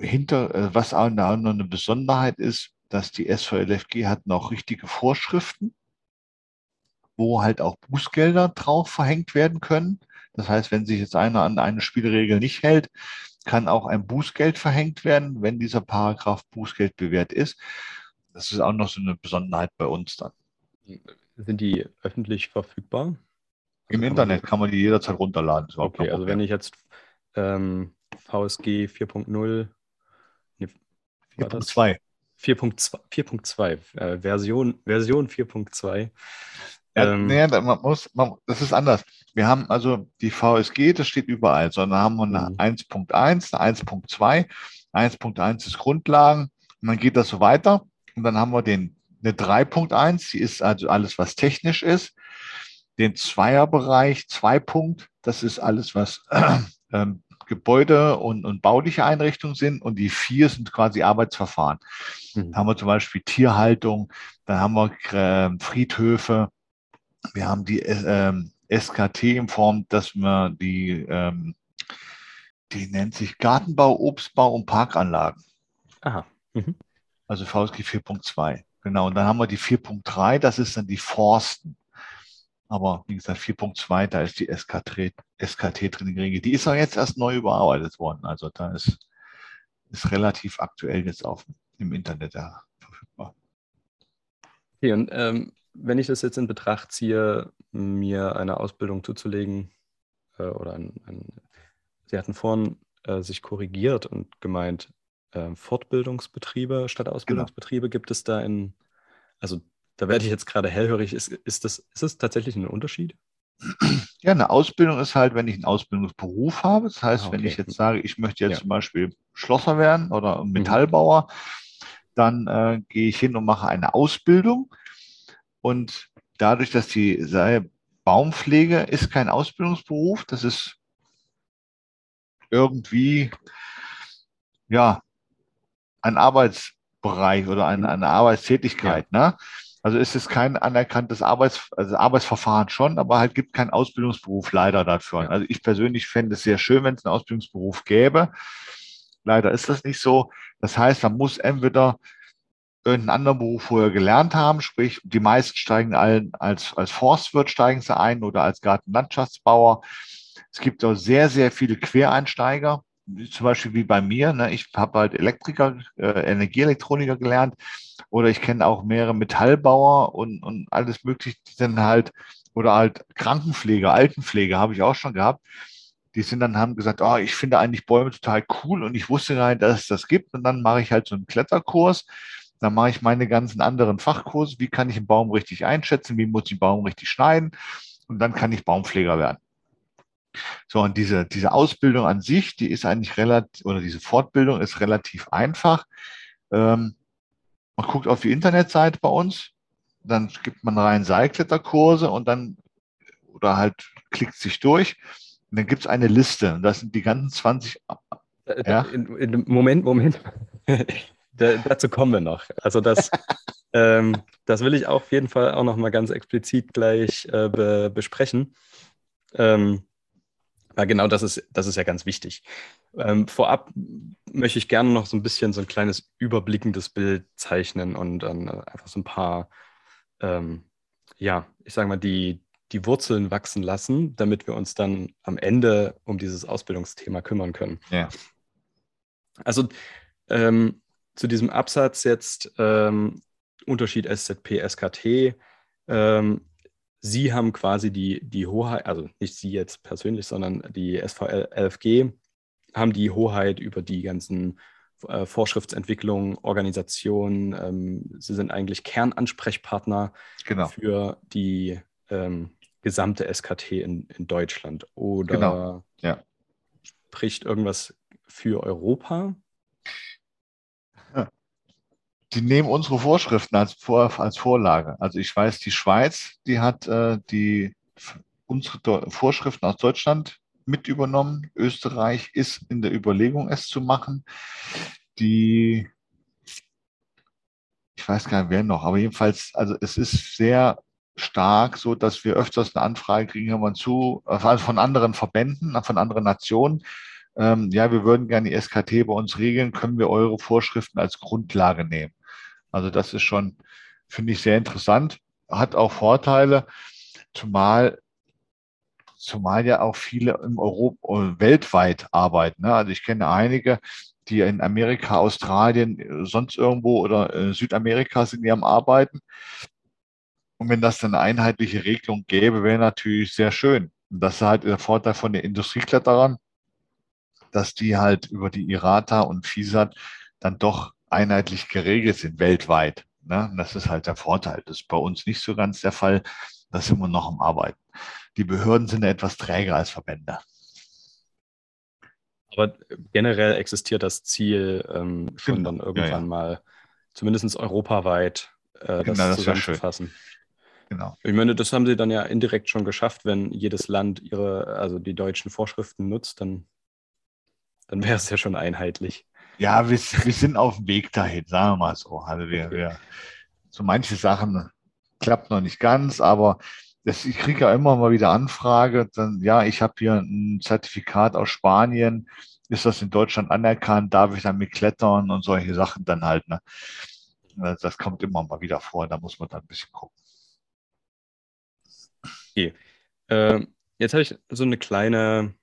hinter, äh, was auch noch eine Besonderheit ist, dass die SVLFG hat noch richtige Vorschriften, wo halt auch Bußgelder drauf verhängt werden können. Das heißt, wenn sich jetzt einer an eine Spielregel nicht hält, kann auch ein Bußgeld verhängt werden, wenn dieser Paragraph Bußgeld bewährt ist. Das ist auch noch so eine Besonderheit bei uns dann. Sind die öffentlich verfügbar? Im also Internet kann man die jederzeit runterladen. Okay, also wenn ich jetzt ähm, VSG 4.0. Nee, 4.2. 4.2, äh, Version, Version 4.2. Ja, ähm, nee, man muss, man, das ist anders. Wir haben also die VSG, das steht überall, sondern haben wir eine 1.1, mhm. eine 1.2. 1.1 ist Grundlagen und dann geht das so weiter und dann haben wir den, eine 3.1, die ist also alles, was technisch ist. Den Zweierbereich, 2 Punkt, das ist alles, was äh, Gebäude und, und bauliche Einrichtungen sind und die vier sind quasi Arbeitsverfahren. Mhm. Da haben wir zum Beispiel Tierhaltung, dann haben wir äh, Friedhöfe, wir haben die äh, SKT in Form, dass wir die, ähm, die nennt sich Gartenbau, Obstbau und Parkanlagen. Aha. Mhm. Also VSG 4.2. Genau. Und dann haben wir die 4.3, das ist dann die Forsten. Aber wie gesagt, 4.2, da ist die SKT, SKT drin geregelt. Die ist auch jetzt erst neu überarbeitet worden. Also da ist, ist relativ aktuell jetzt auf, im Internet ja, verfügbar. Okay, und ähm, wenn ich das jetzt in Betracht ziehe, mir eine Ausbildung zuzulegen äh, oder ein, ein, Sie hatten vorhin äh, sich korrigiert und gemeint, äh, Fortbildungsbetriebe statt genau. Ausbildungsbetriebe genau. gibt es da in, also da werde ich jetzt gerade hellhörig, ist, ist, das, ist das tatsächlich ein Unterschied? Ja, eine Ausbildung ist halt, wenn ich einen Ausbildungsberuf habe. Das heißt, ah, okay. wenn ich jetzt sage, ich möchte jetzt ja. zum Beispiel Schlosser werden oder mhm. Metallbauer, mhm. dann äh, gehe ich hin und mache eine Ausbildung. Und dadurch, dass die Baumpflege ist kein Ausbildungsberuf, das ist irgendwie ja ein Arbeitsbereich oder eine, eine Arbeitstätigkeit. Ja. Ne? Also ist es kein anerkanntes Arbeits, also Arbeitsverfahren schon, aber halt gibt keinen Ausbildungsberuf leider dafür. Ja. Also ich persönlich fände es sehr schön, wenn es einen Ausbildungsberuf gäbe. Leider ist das nicht so. Das heißt, man muss entweder irgendeinen anderen Beruf vorher gelernt haben, sprich, die meisten steigen allen als, als Forstwirt steigen sie ein oder als Gartenlandschaftsbauer. Es gibt auch sehr, sehr viele Quereinsteiger, zum Beispiel wie bei mir. Ne? Ich habe halt Elektriker, äh, Energieelektroniker gelernt oder ich kenne auch mehrere Metallbauer und, und alles Mögliche, die sind halt, oder halt Krankenpfleger, Altenpfleger habe ich auch schon gehabt. Die sind dann, haben gesagt, oh, ich finde eigentlich Bäume total cool und ich wusste gar nicht, dass es das gibt. Und dann mache ich halt so einen Kletterkurs dann mache ich meine ganzen anderen Fachkurse. Wie kann ich einen Baum richtig einschätzen? Wie muss ich einen Baum richtig schneiden? Und dann kann ich Baumpfleger werden. So, und diese, diese Ausbildung an sich, die ist eigentlich relativ, oder diese Fortbildung ist relativ einfach. Ähm, man guckt auf die Internetseite bei uns, dann gibt man rein Seilkletterkurse und dann, oder halt klickt sich durch. Und dann gibt es eine Liste. Und das sind die ganzen 20. Äh, ja? In, in, Moment, Moment. Da, dazu kommen wir noch. Also das, ähm, das will ich auf jeden Fall auch noch mal ganz explizit gleich äh, be besprechen. Ähm, weil genau das ist, das ist ja ganz wichtig. Ähm, vorab möchte ich gerne noch so ein bisschen so ein kleines überblickendes Bild zeichnen und dann äh, einfach so ein paar, ähm, ja, ich sage mal, die, die Wurzeln wachsen lassen, damit wir uns dann am Ende um dieses Ausbildungsthema kümmern können. Ja. Also ähm, zu diesem Absatz jetzt ähm, Unterschied SZP, SKT. Sie haben quasi die, die Hoheit, also nicht Sie jetzt persönlich, sondern die SVL LFG haben die Hoheit über die ganzen äh, Vorschriftsentwicklung, Organisation. Ähm, Sie sind eigentlich Kernansprechpartner genau. für die ähm, gesamte SKT in, in Deutschland. Oder genau. ja. spricht irgendwas für Europa? Die nehmen unsere Vorschriften als, Vor, als Vorlage. Also ich weiß, die Schweiz, die hat äh, die unsere Vorschriften aus Deutschland mit übernommen. Österreich ist in der Überlegung, es zu machen. Die, ich weiß gar nicht, wer noch, aber jedenfalls, also es ist sehr stark so, dass wir öfters eine Anfrage kriegen, hör mal zu, also von anderen Verbänden, von anderen Nationen. Ähm, ja, wir würden gerne die SKT bei uns regeln, können wir eure Vorschriften als Grundlage nehmen. Also das ist schon, finde ich, sehr interessant. Hat auch Vorteile, zumal, zumal ja auch viele im Europa, weltweit arbeiten. Ne? Also ich kenne einige, die in Amerika, Australien, sonst irgendwo oder äh, Südamerika sind, die am Arbeiten. Und wenn das dann eine einheitliche Regelung gäbe, wäre natürlich sehr schön. Und das ist halt der Vorteil von den Industriekletterern, dass die halt über die IRATA und FISAT dann doch einheitlich geregelt sind weltweit. Ne? Das ist halt der Vorteil. Das ist bei uns nicht so ganz der Fall. Da sind wir noch am Arbeiten. Die Behörden sind etwas träger als Verbände. Aber generell existiert das Ziel, ähm, schon genau. dann irgendwann ja, ja. mal, zumindest europaweit, äh, das, genau, das zusammenzufassen. Genau. Ich meine, das haben sie dann ja indirekt schon geschafft, wenn jedes Land ihre, also die deutschen Vorschriften nutzt, dann, dann wäre es ja schon einheitlich. Ja, wir, wir sind auf dem Weg dahin, sagen wir mal so. Also wir, wir, so manche Sachen klappt noch nicht ganz, aber das, ich kriege ja immer mal wieder Anfrage, dann, ja, ich habe hier ein Zertifikat aus Spanien, ist das in Deutschland anerkannt, darf ich damit klettern und solche Sachen dann halt. Ne? Das kommt immer mal wieder vor, da muss man dann ein bisschen gucken. Okay. Äh, jetzt habe ich so eine kleine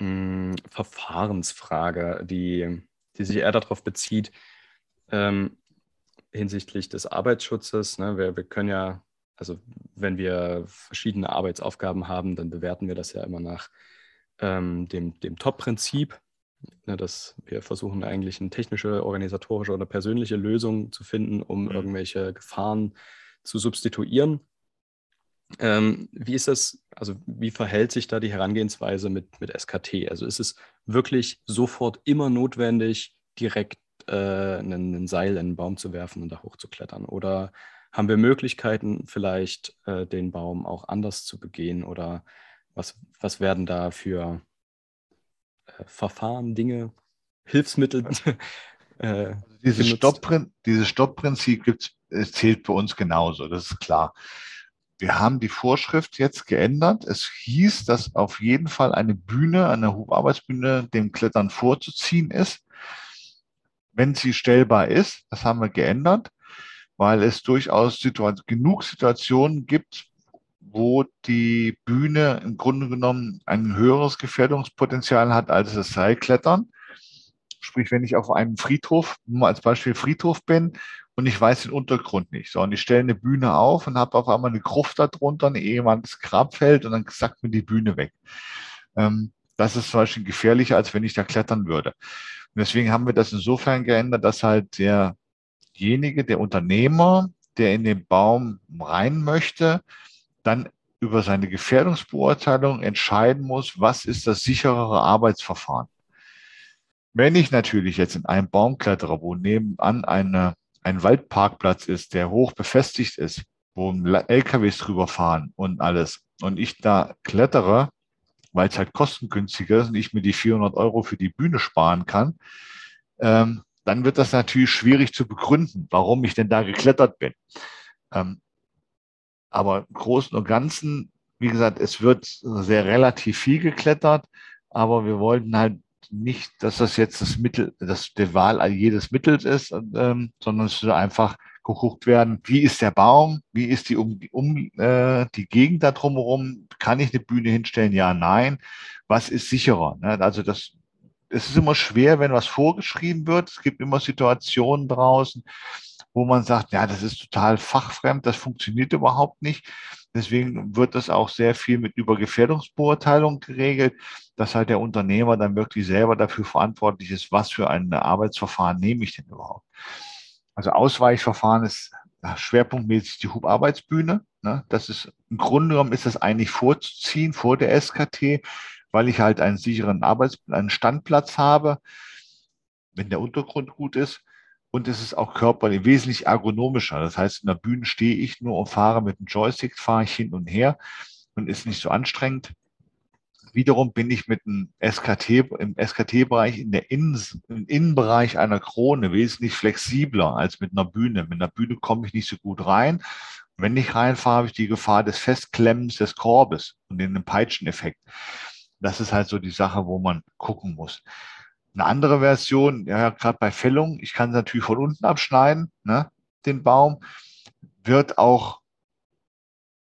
mh, hm, Verfahrensfrage, die die sich eher darauf bezieht, ähm, hinsichtlich des Arbeitsschutzes. Ne? Wir, wir können ja, also wenn wir verschiedene Arbeitsaufgaben haben, dann bewerten wir das ja immer nach ähm, dem, dem Top-Prinzip, ne, dass wir versuchen eigentlich eine technische, organisatorische oder persönliche Lösung zu finden, um mhm. irgendwelche Gefahren zu substituieren. Ähm, wie ist das, also wie verhält sich da die Herangehensweise mit, mit SKT? Also ist es wirklich sofort immer notwendig, direkt äh, einen, einen, Seil in einen Baum zu werfen und da hochzuklettern? Oder haben wir Möglichkeiten, vielleicht äh, den Baum auch anders zu begehen? Oder was, was werden da für äh, Verfahren, Dinge, Hilfsmittel? äh, also dieses, Stoppprin dieses Stoppprinzip zählt bei uns genauso, das ist klar. Wir haben die Vorschrift jetzt geändert. Es hieß, dass auf jeden Fall eine Bühne, eine Hocharbeitsbühne dem Klettern vorzuziehen ist, wenn sie stellbar ist. Das haben wir geändert, weil es durchaus Situation, genug Situationen gibt, wo die Bühne im Grunde genommen ein höheres Gefährdungspotenzial hat als das Seilklettern. Sprich, wenn ich auf einem Friedhof, nur als Beispiel Friedhof bin und ich weiß den Untergrund nicht. So, und ich stelle eine Bühne auf und habe auf einmal eine Gruft darunter, ein ehemaliges Grabfeld und dann sackt mir die Bühne weg. Ähm, das ist zum Beispiel gefährlicher, als wenn ich da klettern würde. Und deswegen haben wir das insofern geändert, dass halt derjenige, der Unternehmer, der in den Baum rein möchte, dann über seine Gefährdungsbeurteilung entscheiden muss, was ist das sicherere Arbeitsverfahren. Wenn ich natürlich jetzt in einem Baum klettere, wo nebenan eine ein Waldparkplatz ist, der hoch befestigt ist, wo LKWs drüber fahren und alles, und ich da klettere, weil es halt kostengünstiger ist und ich mir die 400 Euro für die Bühne sparen kann, ähm, dann wird das natürlich schwierig zu begründen, warum ich denn da geklettert bin. Ähm, aber im Großen und Ganzen, wie gesagt, es wird sehr relativ viel geklettert, aber wir wollten halt nicht, dass das jetzt das Mittel, dass der Wahl jedes Mittels ist, ähm, sondern es soll einfach geguckt werden, wie ist der Baum, wie ist die um, um äh, die Gegend da drumherum, kann ich eine Bühne hinstellen, ja, nein, was ist sicherer? Ne? Also das, es ist immer schwer, wenn was vorgeschrieben wird. Es gibt immer Situationen draußen, wo man sagt, ja, das ist total fachfremd, das funktioniert überhaupt nicht. Deswegen wird das auch sehr viel mit Übergefährdungsbeurteilung geregelt, dass halt der Unternehmer dann wirklich selber dafür verantwortlich ist, was für ein Arbeitsverfahren nehme ich denn überhaupt. Also Ausweichverfahren ist schwerpunktmäßig die Hubarbeitsbühne. Ne? Das ist im Grunde genommen ist das eigentlich vorzuziehen vor der SKT, weil ich halt einen sicheren Arbeits einen Standplatz habe, wenn der Untergrund gut ist und es ist auch körperlich wesentlich ergonomischer. Das heißt, in der Bühne stehe ich nur und fahre mit dem Joystick, fahre ich hin und her und ist nicht so anstrengend. Wiederum bin ich mit dem SKT, im SKT-Bereich in der Innen, im Innenbereich einer Krone wesentlich flexibler als mit einer Bühne. Mit einer Bühne komme ich nicht so gut rein. Wenn ich reinfahre, habe ich die Gefahr des Festklemmens des Korbes und den Peitscheneffekt. Das ist halt so die Sache, wo man gucken muss. Eine andere Version, ja, gerade bei Fällung, ich kann es natürlich von unten abschneiden, ne, den Baum, wird auch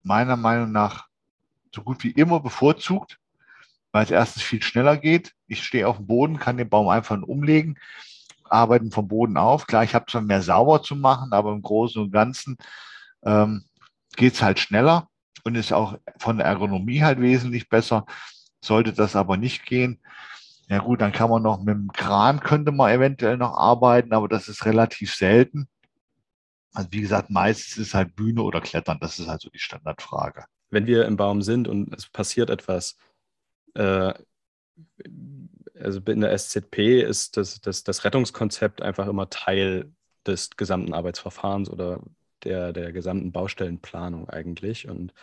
meiner Meinung nach so gut wie immer bevorzugt, weil es erstens viel schneller geht. Ich stehe auf dem Boden, kann den Baum einfach umlegen, arbeiten vom Boden auf. Klar, ich habe zwar mehr sauber zu machen, aber im Großen und Ganzen ähm, geht es halt schneller und ist auch von der Ergonomie halt wesentlich besser. Sollte das aber nicht gehen, Ja gut, dann kann man noch mit dem Kran, könnte man eventuell noch arbeiten, aber das ist relativ selten. Also wie gesagt, meistens ist halt Bühne oder Klettern, das ist halt so die Standardfrage. Wenn wir im Baum sind und es passiert etwas, äh, also in der SZP ist das, das, das Rettungskonzept einfach immer Teil des gesamten Arbeitsverfahrens oder der, der gesamten Baustellenplanung eigentlich. Und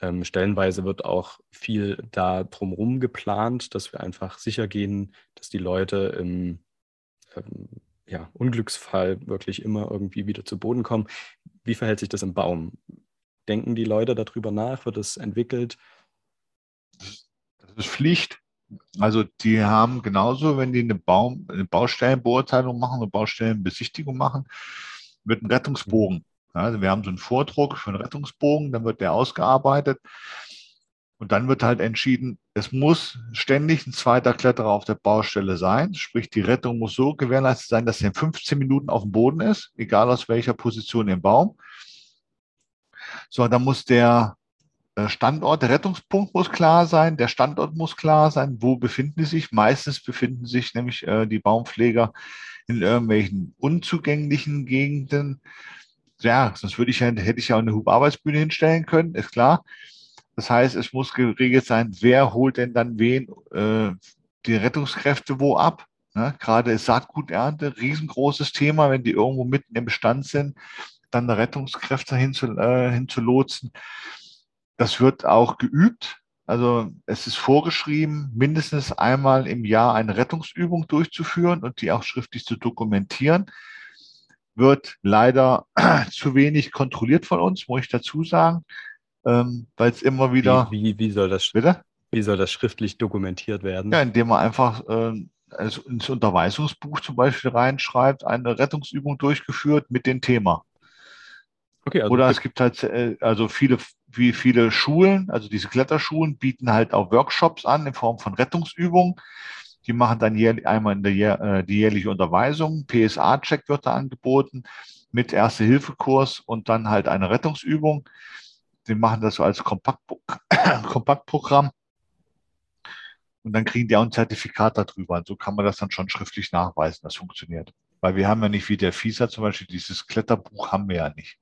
ähm, stellenweise wird auch viel da drumherum geplant, dass wir einfach sicher gehen, dass die Leute im ähm, ja, Unglücksfall wirklich immer irgendwie wieder zu Boden kommen. Wie verhält sich das im Baum? Denken die Leute darüber nach? Wird es entwickelt? Das ist Pflicht. Also die haben genauso, wenn die eine, Baum, eine Baustellenbeurteilung machen, eine Baustellenbesichtigung machen, wird ein Rettungsbogen. Also wir haben so einen Vordruck für einen Rettungsbogen, dann wird der ausgearbeitet. Und dann wird halt entschieden, es muss ständig ein zweiter Kletterer auf der Baustelle sein. Sprich, die Rettung muss so gewährleistet sein, dass er in 15 Minuten auf dem Boden ist, egal aus welcher Position im Baum. So, dann muss der äh, Standort, der Rettungspunkt muss klar sein, der Standort muss klar sein, wo befinden sie sich. Meistens befinden sich nämlich äh, die Baumpfleger in irgendwelchen unzugänglichen Gegenden. Ja, sonst würde ich ja, hätte ich ja eine Hubarbeitsbühne hinstellen können, ist klar. Das heißt, es muss geregelt sein, wer holt denn dann wen, äh, die Rettungskräfte wo ab. Ne? Gerade ist Saatguternte, riesengroßes Thema, wenn die irgendwo mitten im Bestand sind, dann Rettungskräfte hinzu, äh, hinzulotsen. Das wird auch geübt. Also es ist vorgeschrieben, mindestens einmal im Jahr eine Rettungsübung durchzuführen und die auch schriftlich zu dokumentieren. Wird leider zu wenig kontrolliert von uns, muss ich dazu sagen, ähm, weil es immer wieder. Wie, wie, wie, soll das, bitte? wie soll das schriftlich dokumentiert werden? Ja, indem man einfach äh, also ins Unterweisungsbuch zum Beispiel reinschreibt, eine Rettungsübung durchgeführt mit dem Thema. Okay, also Oder es gibt halt äh, also viele, wie viele Schulen, also diese Kletterschulen bieten halt auch Workshops an in Form von Rettungsübungen. Die machen dann jährlich, einmal in der äh, die jährliche Unterweisung. PSA-Check wird da angeboten mit Erste-Hilfe-Kurs und dann halt eine Rettungsübung. Die machen das so als Kompakt Kompaktprogramm. Und dann kriegen die auch ein Zertifikat darüber. Und so kann man das dann schon schriftlich nachweisen, das funktioniert. Weil wir haben ja nicht wie der FISA zum Beispiel, dieses Kletterbuch haben wir ja nicht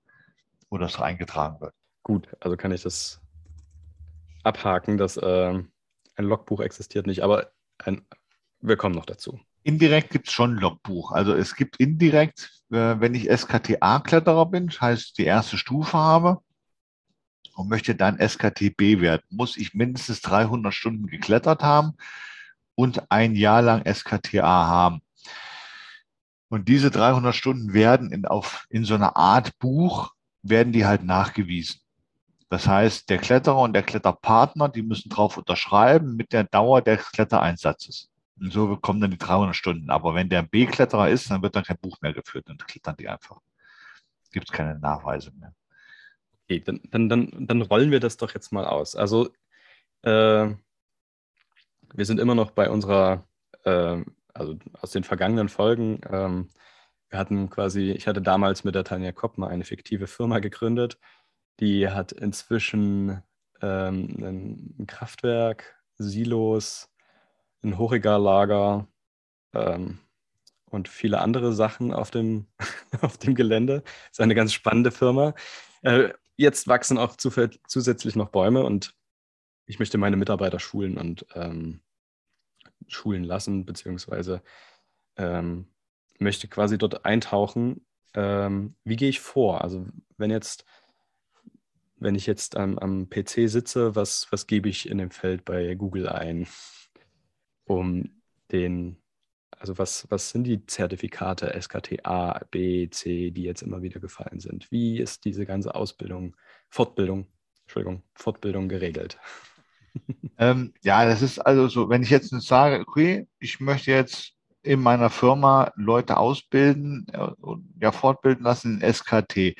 wo das reingetragen wird. Gut, also kann ich das abhaken, dass äh, ein Logbuch existiert nicht, aber ein, wir kommen noch dazu. Indirekt gibt es schon ein Logbuch. Also es gibt indirekt, äh, wenn ich SKTA-Kletterer bin, heißt die erste Stufe habe und möchte dann SKTB werden, muss ich mindestens 300 Stunden geklettert haben und ein Jahr lang SKTA haben. Und diese 300 Stunden werden in, auf, in so einer Art Buch werden die halt nachgewiesen. Das heißt, der Kletterer und der Kletterpartner, die müssen drauf unterschreiben mit der Dauer des Klettereinsatzes. Und so bekommen dann die 300 Stunden. Aber wenn der B-Kletterer ist, dann wird dann kein Buch mehr geführt und klettern die einfach. Gibt es keine Nachweise mehr. Okay, dann, dann, dann, dann rollen wir das doch jetzt mal aus. Also äh, wir sind immer noch bei unserer, äh, also aus den vergangenen Folgen, ähm, wir hatten quasi, ich hatte damals mit der Tanja Koppmer eine fiktive Firma gegründet. Die hat inzwischen ähm, ein Kraftwerk, Silos, ein Hochregallager ähm, und viele andere Sachen auf dem, auf dem Gelände. Ist eine ganz spannende Firma. Äh, jetzt wachsen auch zusätzlich noch Bäume und ich möchte meine Mitarbeiter schulen und ähm, schulen lassen, beziehungsweise ähm, möchte quasi dort eintauchen. Ähm, wie gehe ich vor? Also wenn jetzt, wenn ich jetzt am, am PC sitze, was, was gebe ich in dem Feld bei Google ein, um den, also was, was sind die Zertifikate SKTA, B, C, die jetzt immer wieder gefallen sind? Wie ist diese ganze Ausbildung, Fortbildung, Entschuldigung, Fortbildung geregelt? Ähm, ja, das ist also so, wenn ich jetzt sage, okay, ich möchte jetzt in meiner Firma Leute ausbilden äh, ja fortbilden lassen in SKT.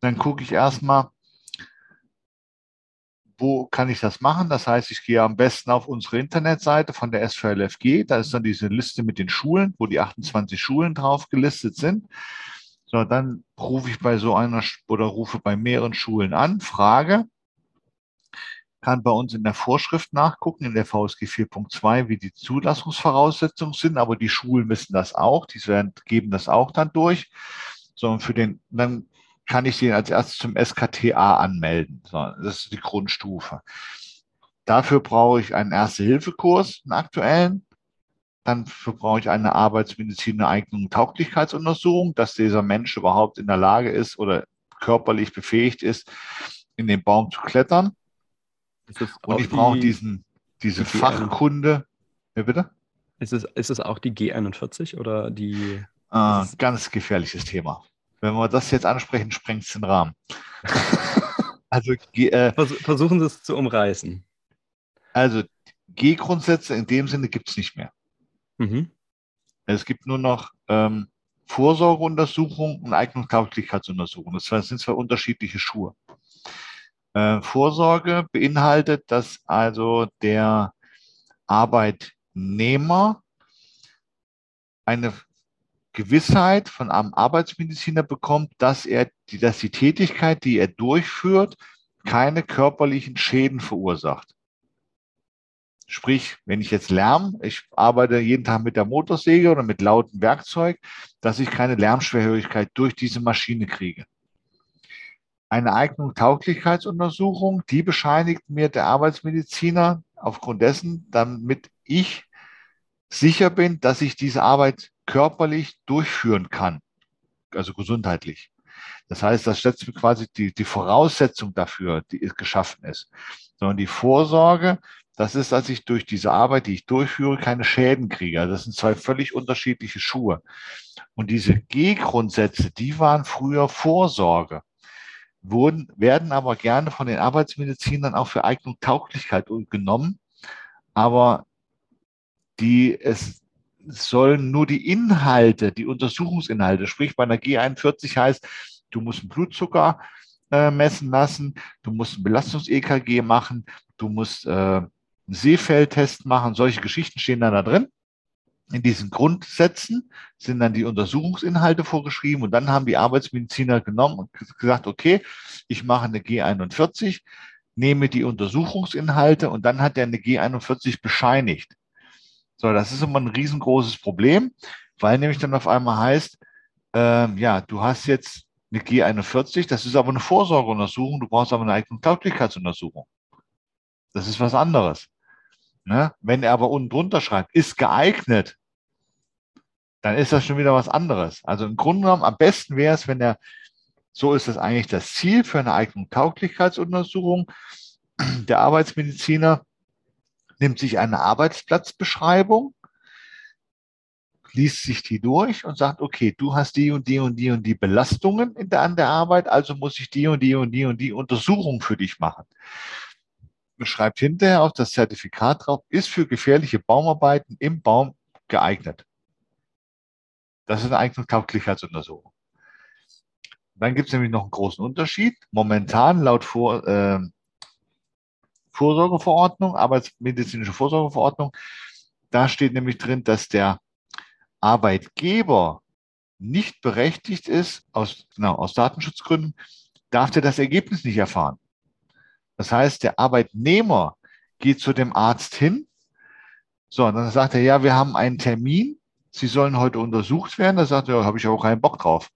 Dann gucke ich erstmal, wo kann ich das machen? Das heißt, ich gehe am besten auf unsere Internetseite von der SVLFG. Da ist dann diese Liste mit den Schulen, wo die 28 Schulen drauf gelistet sind. So, dann rufe ich bei so einer oder rufe bei mehreren Schulen an, frage, kann bei uns in der Vorschrift nachgucken, in der VSG 4.2, wie die Zulassungsvoraussetzungen sind, aber die Schulen wissen das auch, die werden, geben das auch dann durch. So, für den, dann kann ich den als erstes zum SKTA anmelden. So, das ist die Grundstufe. Dafür brauche ich einen Erste-Hilfe-Kurs, einen aktuellen. Dann brauche ich eine Arbeitsmedizin, eine Eignung und Tauglichkeitsuntersuchung, dass dieser Mensch überhaupt in der Lage ist oder körperlich befähigt ist, in den Baum zu klettern. Und ich brauche diesen, diese die Fachkunde. Ja, bitte? Ist es, ist es auch die G41 oder die? Äh, ganz gefährliches Thema. Wenn wir das jetzt ansprechen, sprengt es den Rahmen. also äh, versuchen Sie es zu umreißen. Also G-Grundsätze in dem Sinne gibt es nicht mehr. Mhm. Es gibt nur noch ähm, Vorsorgeuntersuchung und Eignungstauglichkeitsuntersuchung. Das sind zwei unterschiedliche Schuhe. Äh, Vorsorge beinhaltet, dass also der Arbeitnehmer eine Gewissheit von einem Arbeitsmediziner bekommt, dass er, die, dass die Tätigkeit, die er durchführt, keine körperlichen Schäden verursacht. Sprich, wenn ich jetzt Lärm, ich arbeite jeden Tag mit der Motorsäge oder mit lautem Werkzeug, dass ich keine Lärmschwerhörigkeit durch diese Maschine kriege. Eine Eignung Tauglichkeitsuntersuchung, die bescheinigt mir der Arbeitsmediziner aufgrund dessen, damit ich sicher bin, dass ich diese Arbeit körperlich durchführen kann, also gesundheitlich. Das heißt, das setzt quasi die, die Voraussetzung dafür, die geschaffen ist. Sondern die Vorsorge, das ist, dass ich durch diese Arbeit, die ich durchführe, keine Schäden kriege. Also das sind zwei völlig unterschiedliche Schuhe. Und diese G-Grundsätze, die waren früher Vorsorge, wurden, werden aber gerne von den Arbeitsmedizinern auch für Eignung Tauglichkeit genommen. Aber die es sollen nur die Inhalte, die Untersuchungsinhalte, sprich bei einer G41 heißt, du musst einen Blutzucker äh, messen lassen, du musst ein Belastungs-EKG machen, du musst äh, einen Seefeldtest machen, solche Geschichten stehen dann da drin. In diesen Grundsätzen sind dann die Untersuchungsinhalte vorgeschrieben und dann haben die Arbeitsmediziner genommen und gesagt, okay, ich mache eine G41, nehme die Untersuchungsinhalte und dann hat er eine G41 bescheinigt. So, das ist immer ein riesengroßes Problem, weil nämlich dann auf einmal heißt, ähm, ja, du hast jetzt eine G41, das ist aber eine Vorsorgeuntersuchung, du brauchst aber eine eigene Tauglichkeitsuntersuchung. Das ist was anderes. Ne? Wenn er aber unten drunter schreibt, ist geeignet, dann ist das schon wieder was anderes. Also im Grunde genommen, am besten wäre es, wenn er, so ist das eigentlich das Ziel für eine eigene Tauglichkeitsuntersuchung, der Arbeitsmediziner nimmt sich eine Arbeitsplatzbeschreibung, liest sich die durch und sagt, okay, du hast die und die und die und die Belastungen in der, an der Arbeit, also muss ich die und die und die und die Untersuchung für dich machen. Schreibt hinterher auf das Zertifikat drauf, ist für gefährliche Baumarbeiten im Baum geeignet. Das ist eine Eignungstauglichkeitsuntersuchung. Dann gibt es nämlich noch einen großen Unterschied. Momentan laut Vor, äh, Vorsorgeverordnung, Arbeitsmedizinische Vorsorgeverordnung. Da steht nämlich drin, dass der Arbeitgeber nicht berechtigt ist, aus, genau, aus Datenschutzgründen, darf der das Ergebnis nicht erfahren. Das heißt, der Arbeitnehmer geht zu dem Arzt hin. So, und dann sagt er, ja, wir haben einen Termin. Sie sollen heute untersucht werden. Da sagt er, ja, habe ich auch keinen Bock drauf.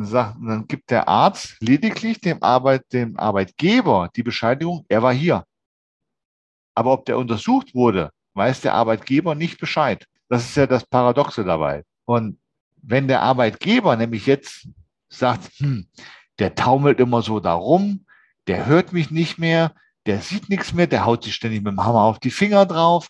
Dann gibt der Arzt lediglich dem, Arbeit, dem Arbeitgeber die Bescheinigung, er war hier. Aber ob der untersucht wurde, weiß der Arbeitgeber nicht Bescheid. Das ist ja das Paradoxe dabei. Und wenn der Arbeitgeber nämlich jetzt sagt, hm, der taumelt immer so darum, der hört mich nicht mehr, der sieht nichts mehr, der haut sich ständig mit dem Hammer auf die Finger drauf,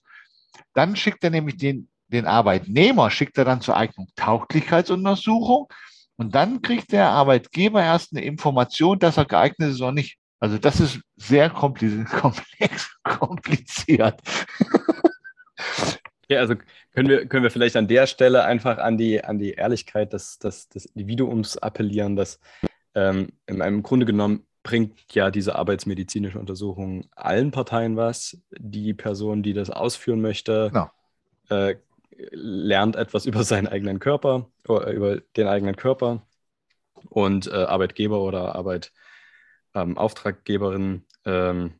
dann schickt er nämlich den, den Arbeitnehmer, schickt er dann zur Eignung Tauglichkeitsuntersuchung und dann kriegt der Arbeitgeber erst eine Information, dass er geeignet ist oder nicht. Also das ist sehr komplex, kompliziert. Ja, also können wir, können wir vielleicht an der Stelle einfach an die, an die Ehrlichkeit des, des, des Individuums appellieren, dass ähm, im Grunde genommen bringt ja diese arbeitsmedizinische Untersuchung allen Parteien was. Die Person, die das ausführen möchte. Genau. äh, lernt etwas über seinen eigenen Körper, oder über den eigenen Körper und äh, Arbeitgeber oder Arbeitauftraggeberin ähm, ähm,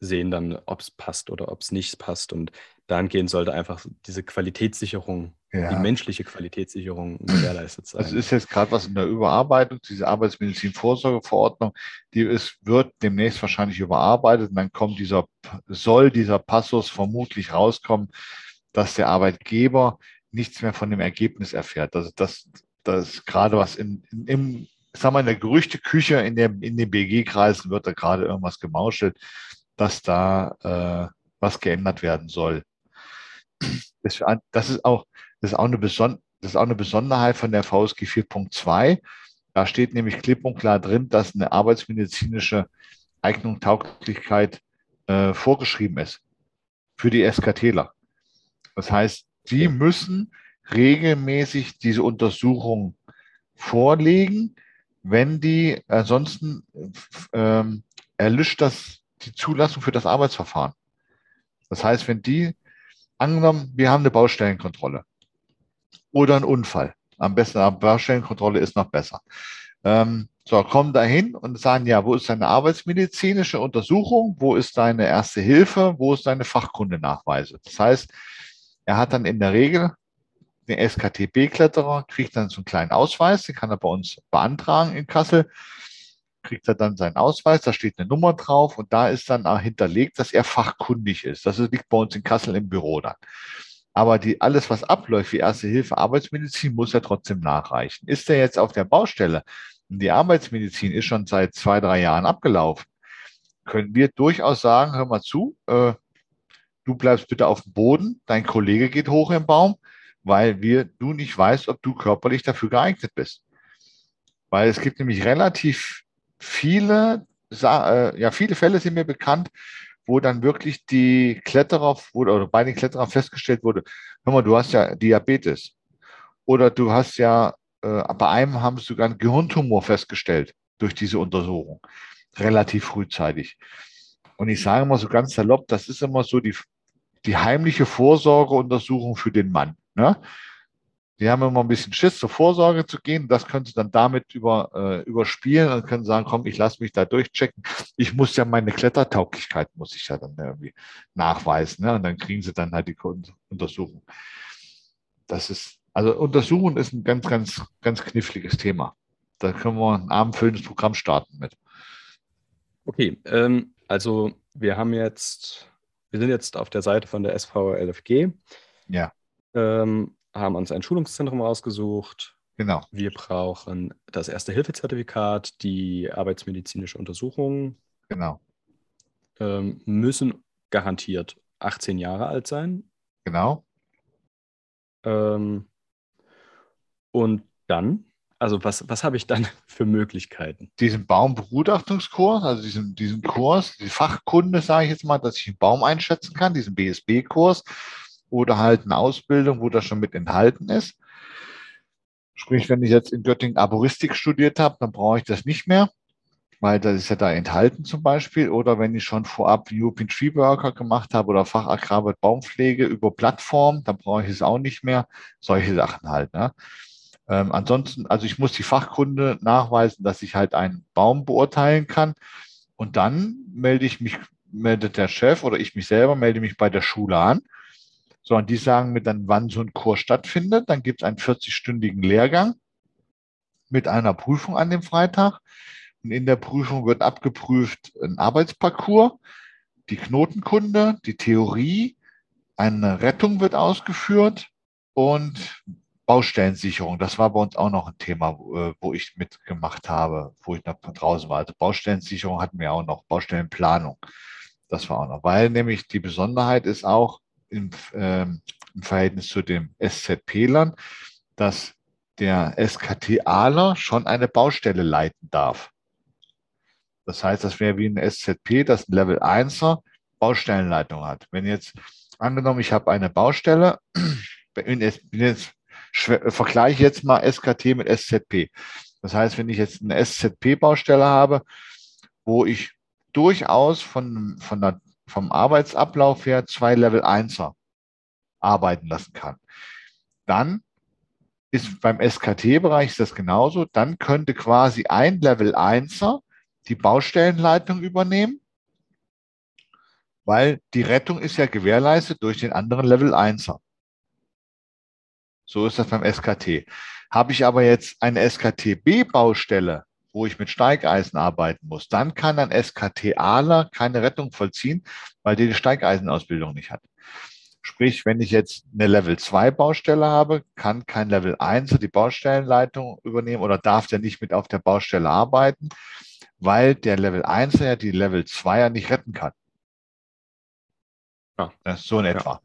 sehen dann, ob es passt oder ob es nicht passt. Und dahingehend sollte einfach diese Qualitätssicherung, ja. die menschliche Qualitätssicherung gewährleistet sein. Also ist jetzt gerade was in der Überarbeitung, diese Arbeitsmedizin-Vorsorgeverordnung, die ist, wird demnächst wahrscheinlich überarbeitet und dann kommt dieser, soll dieser Passus vermutlich rauskommen, dass der Arbeitgeber nichts mehr von dem Ergebnis erfährt. Also das, das gerade was in, in, im, sag mal, in der Gerüchteküche in, der, in den BG-Kreisen wird da gerade irgendwas gemauschelt, dass da äh, was geändert werden soll. Das, das, ist auch, das, ist auch eine Beson das ist auch eine Besonderheit von der VSG 4.2. Da steht nämlich klipp und klar drin, dass eine arbeitsmedizinische Eignung, Tauglichkeit äh, vorgeschrieben ist für die SKTler. Das heißt, die müssen regelmäßig diese Untersuchung vorlegen. Wenn die ansonsten ähm, erlischt das die Zulassung für das Arbeitsverfahren. Das heißt, wenn die angenommen, wir haben eine Baustellenkontrolle oder einen Unfall, am besten eine Baustellenkontrolle ist noch besser. Ähm, so, kommen dahin und sagen, ja, wo ist deine arbeitsmedizinische Untersuchung? Wo ist deine erste Hilfe? Wo ist deine Fachkundenachweise? Das heißt, er hat dann in der Regel den SKTB-Kletterer, kriegt dann so einen kleinen Ausweis, den kann er bei uns beantragen in Kassel, kriegt er dann seinen Ausweis, da steht eine Nummer drauf und da ist dann auch hinterlegt, dass er fachkundig ist. Das liegt bei uns in Kassel im Büro dann. Aber die, alles, was abläuft, wie Erste Hilfe, Arbeitsmedizin, muss er trotzdem nachreichen. Ist er jetzt auf der Baustelle und die Arbeitsmedizin ist schon seit zwei, drei Jahren abgelaufen, können wir durchaus sagen, hör mal zu, äh, du bleibst bitte auf dem Boden, dein Kollege geht hoch im Baum, weil wir, du nicht weißt, ob du körperlich dafür geeignet bist. Weil es gibt nämlich relativ viele, äh, ja, viele Fälle sind mir bekannt, wo dann wirklich die Kletterer oder bei den Kletterern festgestellt wurde, hör mal, du hast ja Diabetes. Oder du hast ja, äh, bei einem haben sie sogar einen Gehirntumor festgestellt durch diese Untersuchung. Relativ frühzeitig. Und ich sage mal so ganz salopp, das ist immer so die, die heimliche Vorsorgeuntersuchung für den Mann. Ne? Die haben immer ein bisschen Schiss, zur Vorsorge zu gehen. Das können sie dann damit über, äh, überspielen und können sagen, komm, ich lasse mich da durchchecken. Ich muss ja meine Klettertauglichkeit, muss ich ja dann irgendwie nachweisen. Ne? Und dann kriegen sie dann halt die Untersuchung. Das ist, also Untersuchung ist ein ganz, ganz, ganz kniffliges Thema. Da können wir ein abendfüllendes Programm starten mit. Okay, ähm, also wir haben jetzt, wir sind jetzt auf der Seite von der SVLFG. Ja. Ähm, haben uns ein Schulungszentrum rausgesucht. Genau. Wir brauchen das Erste-Hilfe-Zertifikat, die arbeitsmedizinische Untersuchung. Genau. Ähm, müssen garantiert 18 Jahre alt sein. Genau. Ähm, und dann, also was, was habe ich dann für Möglichkeiten? Diesen Baumbegutachtungskurs, also diesen, diesen Kurs, die Fachkunde, sage ich jetzt mal, dass ich einen Baum einschätzen kann, diesen BSB-Kurs, oder halt eine Ausbildung, wo das schon mit enthalten ist. Sprich, wenn ich jetzt in Göttingen Arboristik studiert habe, dann brauche ich das nicht mehr, weil das ist ja da enthalten zum Beispiel. Oder wenn ich schon vorab European Tree Worker gemacht habe oder Fachagrarbeit Baumpflege über Plattform, dann brauche ich es auch nicht mehr. Solche Sachen halt. Ne? Ähm, ansonsten, also ich muss die Fachkunde nachweisen, dass ich halt einen Baum beurteilen kann. Und dann melde ich mich, meldet der Chef oder ich mich selber, melde mich bei der Schule an so, und die sagen mir dann, wann so ein Kurs stattfindet. Dann gibt es einen 40-stündigen Lehrgang mit einer Prüfung an dem Freitag. Und in der Prüfung wird abgeprüft ein Arbeitsparcours, die Knotenkunde, die Theorie, eine Rettung wird ausgeführt und Baustellensicherung. Das war bei uns auch noch ein Thema, äh, wo ich mitgemacht habe, wo ich noch draußen war. Also Baustellensicherung hatten wir auch noch, Baustellenplanung. Das war auch noch, weil nämlich die Besonderheit ist auch, im, äh, im Verhältnis zu dem SZP-Lern, dass der SKT-Aler schon eine Baustelle leiten darf. Das heißt, das wäre wie ein SZP, das ein Level 1er Baustellenleitung hat. Wenn jetzt, angenommen, ich habe eine Baustelle, bin bin jetzt, vergleiche jetzt mal SKT mit SZP. Das heißt, wenn ich jetzt eine SZP-Baustelle habe, wo ich durchaus von, von der vom Arbeitsablauf her zwei Level 1er arbeiten lassen kann. Dann ist beim SKT-Bereich das genauso. Dann könnte quasi ein Level 1er die Baustellenleitung übernehmen. Weil die Rettung ist ja gewährleistet durch den anderen Level 1er. So ist das beim SKT. Habe ich aber jetzt eine SKT-B-Baustelle, wo ich mit Steigeisen arbeiten muss, dann kann ein SKT-Aler keine Rettung vollziehen, weil der die Steigeisenausbildung nicht hat. Sprich, wenn ich jetzt eine Level 2 Baustelle habe, kann kein Level 1 die Baustellenleitung übernehmen oder darf der nicht mit auf der Baustelle arbeiten, weil der Level 1 ja die Level 2er nicht retten kann. Ja. So in etwa. Ja.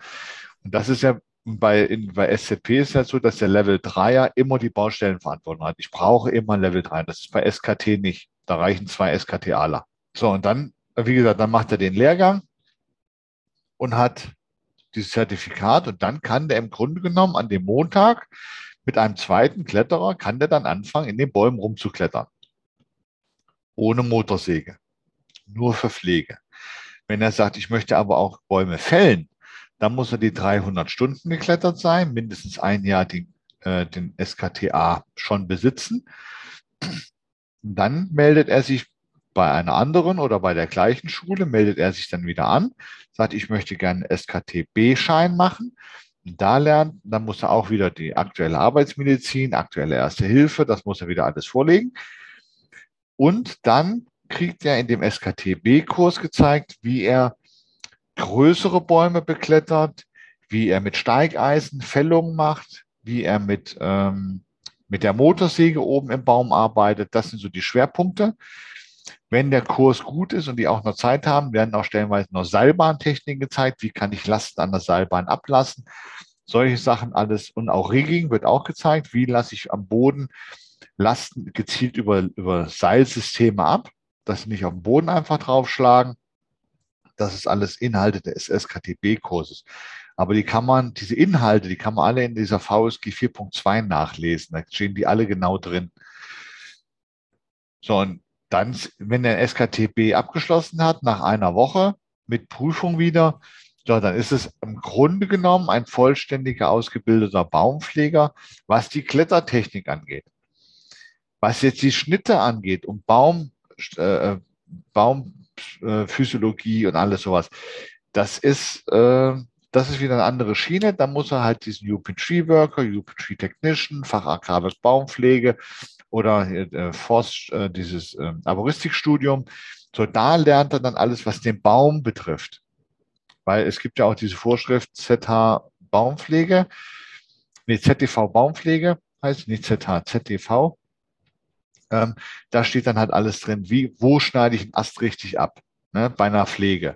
Und das ist ja bei, in, bei SCP ist ja so, dass der Level 3er immer die Baustellenverantwortung hat. Ich brauche immer Level 3. Das ist bei SKT nicht. Da reichen zwei SKT-Aler. So, und dann, wie gesagt, dann macht er den Lehrgang und hat dieses Zertifikat und dann kann der im Grunde genommen an dem Montag mit einem zweiten Kletterer, kann der dann anfangen, in den Bäumen rumzuklettern. Ohne Motorsäge. Nur für Pflege. Wenn er sagt, ich möchte aber auch Bäume fällen, dann muss er die 300 Stunden geklettert sein, mindestens ein Jahr die, äh, den SKTA schon besitzen. Dann meldet er sich bei einer anderen oder bei der gleichen Schule, meldet er sich dann wieder an, sagt, ich möchte gerne SKT-B-Schein machen. Da lernt, dann muss er auch wieder die aktuelle Arbeitsmedizin, aktuelle Erste Hilfe, das muss er wieder alles vorlegen. Und dann kriegt er in dem SKT-B-Kurs gezeigt, wie er größere Bäume beklettert, wie er mit Steigeisen Fällungen macht, wie er mit, ähm, mit der Motorsäge oben im Baum arbeitet. Das sind so die Schwerpunkte. Wenn der Kurs gut ist und die auch noch Zeit haben, werden auch stellenweise noch Seilbahntechniken gezeigt. Wie kann ich Lasten an der Seilbahn ablassen? Solche Sachen alles. Und auch Rigging wird auch gezeigt. Wie lasse ich am Boden Lasten gezielt über, über Seilsysteme ab, dass sie nicht auf den Boden einfach draufschlagen. Das ist alles Inhalte des SKTB-Kurses. Aber die kann man, diese Inhalte, die kann man alle in dieser VSG 4.2 nachlesen. Da stehen die alle genau drin. So, und dann, wenn der SKTB abgeschlossen hat, nach einer Woche mit Prüfung wieder, so, dann ist es im Grunde genommen ein vollständiger ausgebildeter Baumpfleger, was die Klettertechnik angeht. Was jetzt die Schnitte angeht und Baum, äh, Baum äh, Physiologie und alles sowas. Das ist, äh, das ist wieder eine andere Schiene. Da muss er halt diesen UP Tree Worker, UP Tree Technician, Fachagrarbis Baumpflege oder äh, Forst, äh, dieses äh, Arboristikstudium. So, da lernt er dann alles, was den Baum betrifft. Weil es gibt ja auch diese Vorschrift ZH Baumpflege, nee, ZTV Baumpflege heißt nicht ZH, ZTV. Ähm, da steht dann halt alles drin, wie, wo schneide ich einen Ast richtig ab, ne, bei einer Pflege,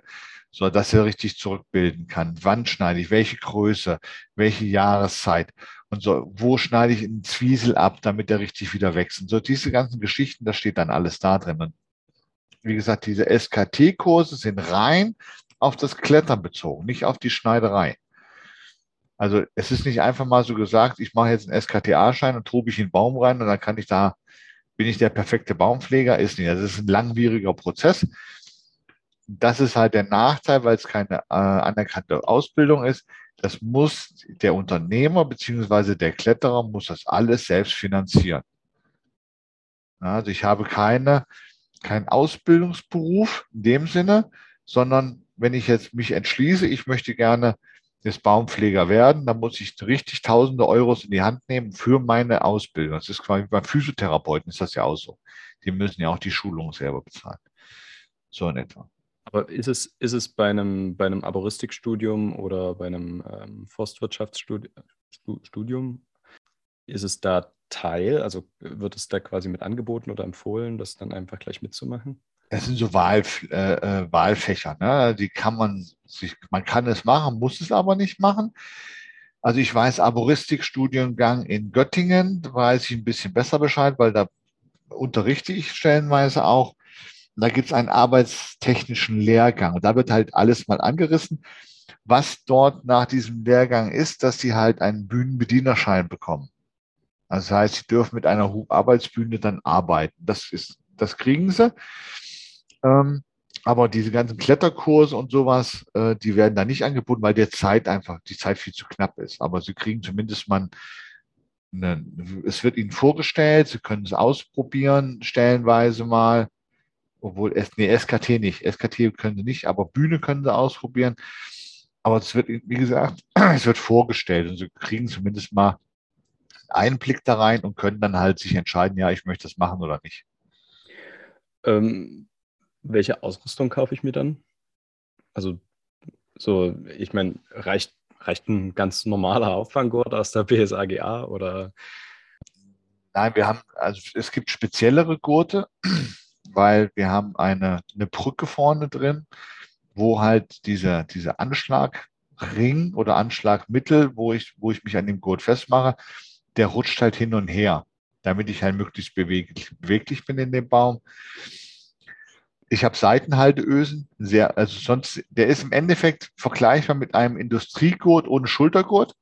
so dass er richtig zurückbilden kann. Wann schneide ich, welche Größe, welche Jahreszeit und so, wo schneide ich einen Zwiesel ab, damit er richtig wieder wächst. Und so diese ganzen Geschichten, da steht dann alles da drin. Und wie gesagt, diese SKT-Kurse sind rein auf das Klettern bezogen, nicht auf die Schneiderei. Also es ist nicht einfach mal so gesagt, ich mache jetzt einen SKTA-Schein und trube ich in den Baum rein und dann kann ich da bin ich der perfekte Baumpfleger? Ist nicht. Das ist ein langwieriger Prozess. Das ist halt der Nachteil, weil es keine äh, anerkannte Ausbildung ist. Das muss der Unternehmer beziehungsweise der Kletterer muss das alles selbst finanzieren. Also ich habe keine, keinen Ausbildungsberuf in dem Sinne, sondern wenn ich jetzt mich entschließe, ich möchte gerne des Baumpfleger werden, dann muss ich richtig tausende Euros in die Hand nehmen für meine Ausbildung. Das ist quasi beim Physiotherapeuten ist das ja auch so. Die müssen ja auch die Schulung selber bezahlen. So in etwa. Aber ist es, ist es bei einem, bei einem Arboristikstudium oder bei einem ähm, Forstwirtschaftsstudium, ist es da Teil? Also wird es da quasi mit angeboten oder empfohlen, das dann einfach gleich mitzumachen? Das sind so Wahl, äh, äh, Wahlfächer. Ne? Die kann man sich, man kann es machen, muss es aber nicht machen. Also ich weiß, Arboristikstudiengang in Göttingen, weiß ich ein bisschen besser Bescheid, weil da unterrichte ich stellenweise auch. Da gibt es einen arbeitstechnischen Lehrgang da wird halt alles mal angerissen. Was dort nach diesem Lehrgang ist, dass sie halt einen Bühnenbedienerschein bekommen. Also das heißt, sie dürfen mit einer Arbeitsbühne dann arbeiten. Das ist, das kriegen sie. Ähm, aber diese ganzen Kletterkurse und sowas, äh, die werden da nicht angeboten, weil der Zeit einfach, die Zeit viel zu knapp ist. Aber sie kriegen zumindest mal, eine, es wird ihnen vorgestellt, sie können es ausprobieren, stellenweise mal. obwohl, nee, SKT nicht. SKT können sie nicht, aber Bühne können sie ausprobieren. Aber es wird, wie gesagt, es wird vorgestellt und sie kriegen zumindest mal einen Blick da rein und können dann halt sich entscheiden, ja, ich möchte das machen oder nicht. Ähm, welche Ausrüstung kaufe ich mir dann? Also, so, ich meine, reicht, reicht ein ganz normaler Auffanggurt aus der BSAGA oder? Nein, wir haben, also es gibt speziellere Gurte, weil wir haben eine, eine Brücke vorne drin, wo halt dieser, dieser Anschlagring oder Anschlagmittel, wo ich, wo ich mich an dem Gurt festmache, der rutscht halt hin und her, damit ich halt möglichst beweglich, beweglich bin in dem Baum. Ich habe Seitenhalteösen, sehr, also sonst, der ist im Endeffekt vergleichbar mit einem Industriegurt ohne Schultergurt.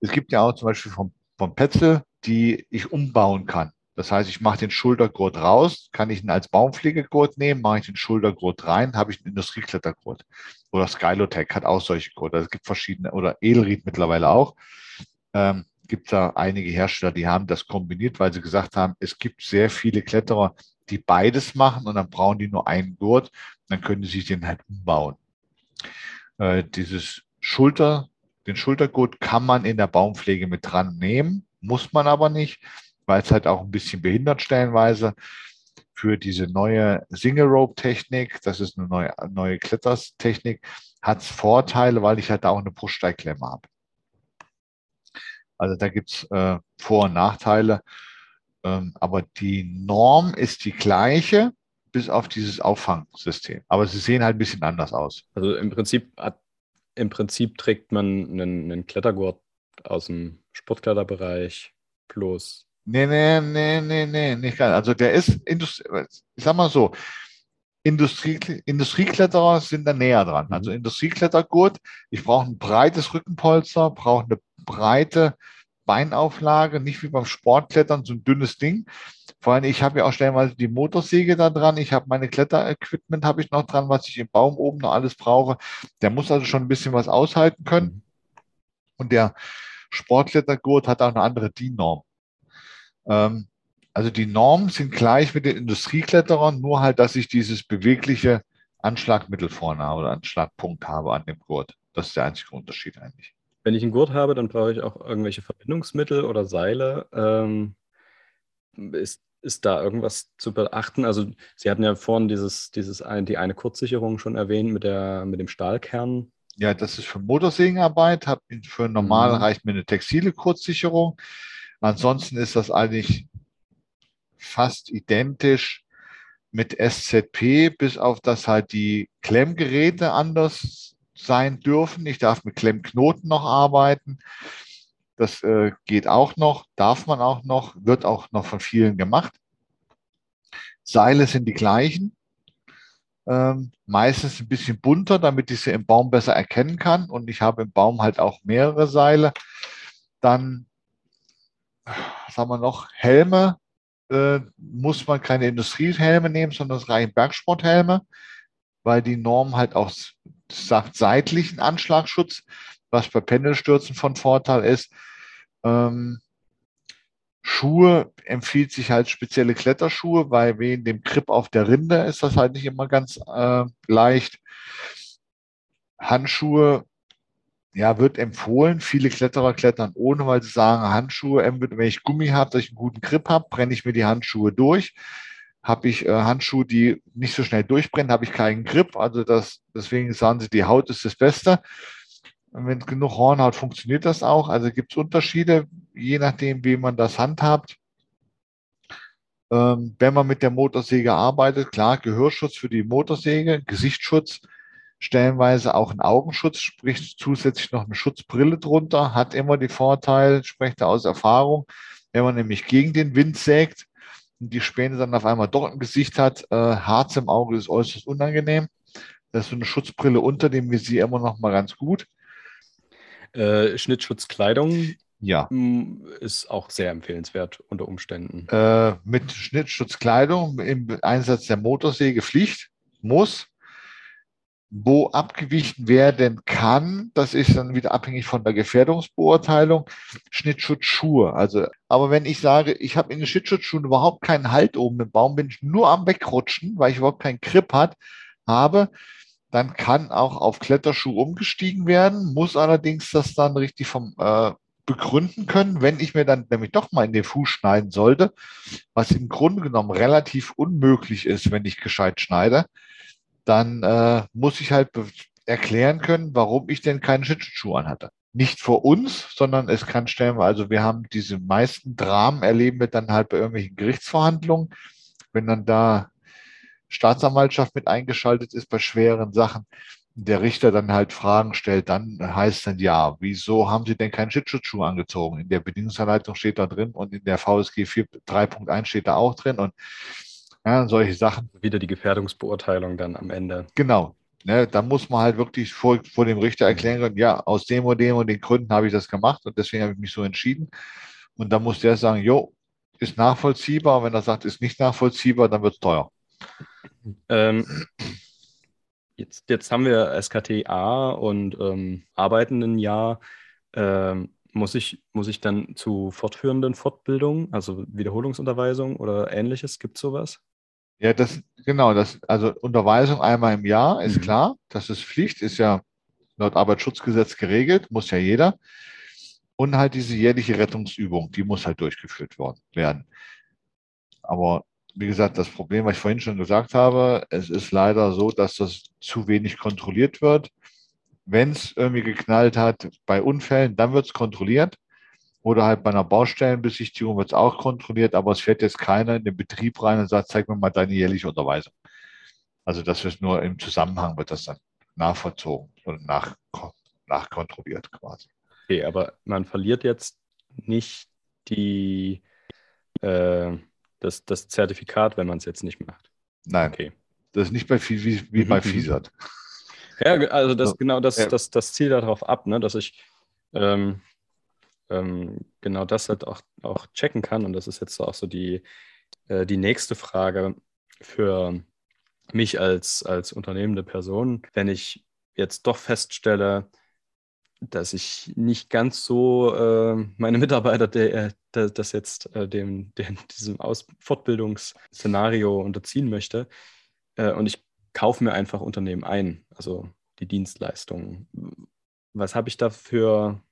Es gibt ja auch zum Beispiel vom, vom Petzel, die ich umbauen kann. Das heißt, ich mache den Schultergurt raus, kann ich ihn als Baumpflegegurt nehmen, mache ich den Schultergurt rein, habe ich einen Industrieklettergurt. Oder Skylotech hat auch solche Gurte. Es gibt verschiedene, oder Edelried mittlerweile auch. Ähm, gibt da einige Hersteller, die haben das kombiniert, weil sie gesagt haben, es gibt sehr viele Kletterer, die beides machen und dann brauchen die nur einen Gurt, dann können sie sich den halt umbauen. Äh, dieses Schulter, den Schultergurt kann man in der Baumpflege mit dran nehmen, muss man aber nicht weil es halt auch ein bisschen behindert stellenweise für diese neue Single Rope Technik, das ist eine neue, neue Kletterstechnik, hat es Vorteile, weil ich halt auch eine Bruststeigklemme habe. Also da gibt es äh, Vor- und Nachteile. Ähm, aber die Norm ist die gleiche, bis auf dieses Auffangsystem. Aber sie sehen halt ein bisschen anders aus. Also im Prinzip, im Prinzip trägt man einen, einen Klettergurt aus dem Sportkletterbereich plus Nee, nee, nee, nee, nee, nicht ganz. Also der ist, Industrie, ich sag mal so, Industrie, Industriekletterer sind da näher dran. Also mhm. Industrieklettergurt, ich brauche ein breites Rückenpolster, brauche eine breite Beinauflage, nicht wie beim Sportklettern, so ein dünnes Ding. Vor allem, ich habe ja auch stellenweise die Motorsäge da dran, ich habe meine Kletterequipment habe ich noch dran, was ich im Baum oben noch alles brauche. Der muss also schon ein bisschen was aushalten können. Mhm. Und der Sportklettergurt hat auch eine andere DIN-Norm. Ähm, also die Normen sind gleich mit den Industriekletterern, nur halt, dass ich dieses bewegliche Anschlagmittel vorne habe oder Anschlagpunkt habe an dem Gurt. Das ist der einzige Unterschied eigentlich. Wenn ich einen Gurt habe, dann brauche ich auch irgendwelche Verbindungsmittel oder Seile. Ähm, ist, ist da irgendwas zu beachten? Also Sie hatten ja vorhin dieses, dieses die eine Kurzsicherung schon erwähnt mit, der, mit dem Stahlkern. Ja, das ist für Motorsägenarbeit. Für normal mhm. reicht mir eine textile Kurzsicherung. Ansonsten ist das eigentlich fast identisch mit SZP, bis auf dass halt die Klemmgeräte anders sein dürfen. Ich darf mit Klemmknoten noch arbeiten. Das äh, geht auch noch, darf man auch noch, wird auch noch von vielen gemacht. Seile sind die gleichen. Ähm, meistens ein bisschen bunter, damit ich sie im Baum besser erkennen kann. Und ich habe im Baum halt auch mehrere Seile. Dann was haben wir noch? Helme. Äh, muss man keine Industriehelme nehmen, sondern es reichen Bergsporthelme, weil die Norm halt auch seitlichen Anschlagschutz, was bei Pendelstürzen von Vorteil ist. Ähm, Schuhe empfiehlt sich halt spezielle Kletterschuhe, weil wegen dem Grip auf der Rinde ist das halt nicht immer ganz äh, leicht. Handschuhe ja, wird empfohlen. Viele Kletterer klettern ohne, weil sie sagen, Handschuhe, wenn ich Gummi habe, dass ich einen guten Grip habe, brenne ich mir die Handschuhe durch. Habe ich äh, Handschuhe, die nicht so schnell durchbrennen, habe ich keinen Grip. Also das, deswegen sagen sie, die Haut ist das Beste. Und wenn genug Hornhaut funktioniert das auch. Also gibt es Unterschiede, je nachdem, wie man das handhabt. Ähm, wenn man mit der Motorsäge arbeitet, klar, Gehörschutz für die Motorsäge, Gesichtsschutz, stellenweise auch ein Augenschutz, sprich zusätzlich noch eine Schutzbrille drunter, hat immer die Vorteile, spricht da aus Erfahrung, wenn man nämlich gegen den Wind sägt die Späne dann auf einmal doch ein Gesicht hat, äh, Harz im Auge ist äußerst unangenehm. Das ist so eine Schutzbrille unter dem Visier immer noch mal ganz gut. Äh, Schnittschutzkleidung ja. Mm, ist auch sehr empfehlenswert unter Umständen. Äh, mit Schnittschutzkleidung im Einsatz der Motorsäge Pflicht, muss. Wo abgewichen werden kann, das ist dann wieder abhängig von der Gefährdungsbeurteilung, Schnittschutzschuhe. Also, aber wenn ich sage, ich habe in den Schnittschutzschuhen überhaupt keinen Halt oben im Baum, bin ich nur am Wegrutschen, weil ich überhaupt keinen Grip hat, habe, dann kann auch auf Kletterschuh umgestiegen werden, muss allerdings das dann richtig vom äh, begründen können, wenn ich mir dann nämlich doch mal in den Fuß schneiden sollte, was im Grunde genommen relativ unmöglich ist, wenn ich gescheit schneide, dann äh, muss ich halt erklären können, warum ich denn keinen Schlittschuh anhatte. Nicht vor uns, sondern es kann stellen, also wir haben diese meisten Dramen erleben wir dann halt bei irgendwelchen Gerichtsverhandlungen, wenn dann da Staatsanwaltschaft mit eingeschaltet ist bei schweren Sachen, der Richter dann halt Fragen stellt, dann heißt dann ja, wieso haben Sie denn keinen Schutzschuh angezogen? In der Bedingungsanleitung steht da drin und in der VSG 3.1 steht da auch drin und ja, solche Sachen. Wieder die Gefährdungsbeurteilung dann am Ende. Genau. Ne, da muss man halt wirklich vor, vor dem Richter erklären können, ja, aus dem und dem und den Gründen habe ich das gemacht und deswegen habe ich mich so entschieden. Und dann muss der sagen, jo, ist nachvollziehbar. Wenn er sagt, ist nicht nachvollziehbar, dann wird es teuer. Ähm, jetzt, jetzt haben wir SKT A und ähm, arbeiten ein Jahr. Ähm, muss ich, muss ich dann zu fortführenden Fortbildungen, also Wiederholungsunterweisung oder ähnliches? Gibt es sowas? Ja, das, genau, das, also Unterweisung einmal im Jahr ist mhm. klar, das ist Pflicht, ist ja laut Arbeitsschutzgesetz geregelt, muss ja jeder. Und halt diese jährliche Rettungsübung, die muss halt durchgeführt worden, werden. Aber wie gesagt, das Problem, was ich vorhin schon gesagt habe, es ist leider so, dass das zu wenig kontrolliert wird. Wenn es irgendwie geknallt hat bei Unfällen, dann wird es kontrolliert. Oder halt bei einer Baustellenbesichtigung wird es auch kontrolliert, aber es fährt jetzt keiner in den Betrieb rein und sagt, zeig mir mal deine jährliche Unterweisung. Also das wird nur im Zusammenhang wird das dann nachvollzogen und nach, nachkontrolliert quasi. Okay, aber man verliert jetzt nicht die äh, das, das Zertifikat, wenn man es jetzt nicht macht. Nein. Okay. Das ist nicht bei, wie, wie bei mhm. FISAT. Ja, also das genau das, das, das Ziel darauf ab, ne, dass ich ähm, ähm, genau das halt auch, auch checken kann. Und das ist jetzt auch so die, äh, die nächste Frage für mich als, als unternehmende Person. Wenn ich jetzt doch feststelle, dass ich nicht ganz so äh, meine Mitarbeiter, der, der das jetzt äh, dem, dem, diesem Aus Fortbildungsszenario unterziehen möchte. Äh, und ich kaufe mir einfach Unternehmen ein, also die Dienstleistungen. Was habe ich da für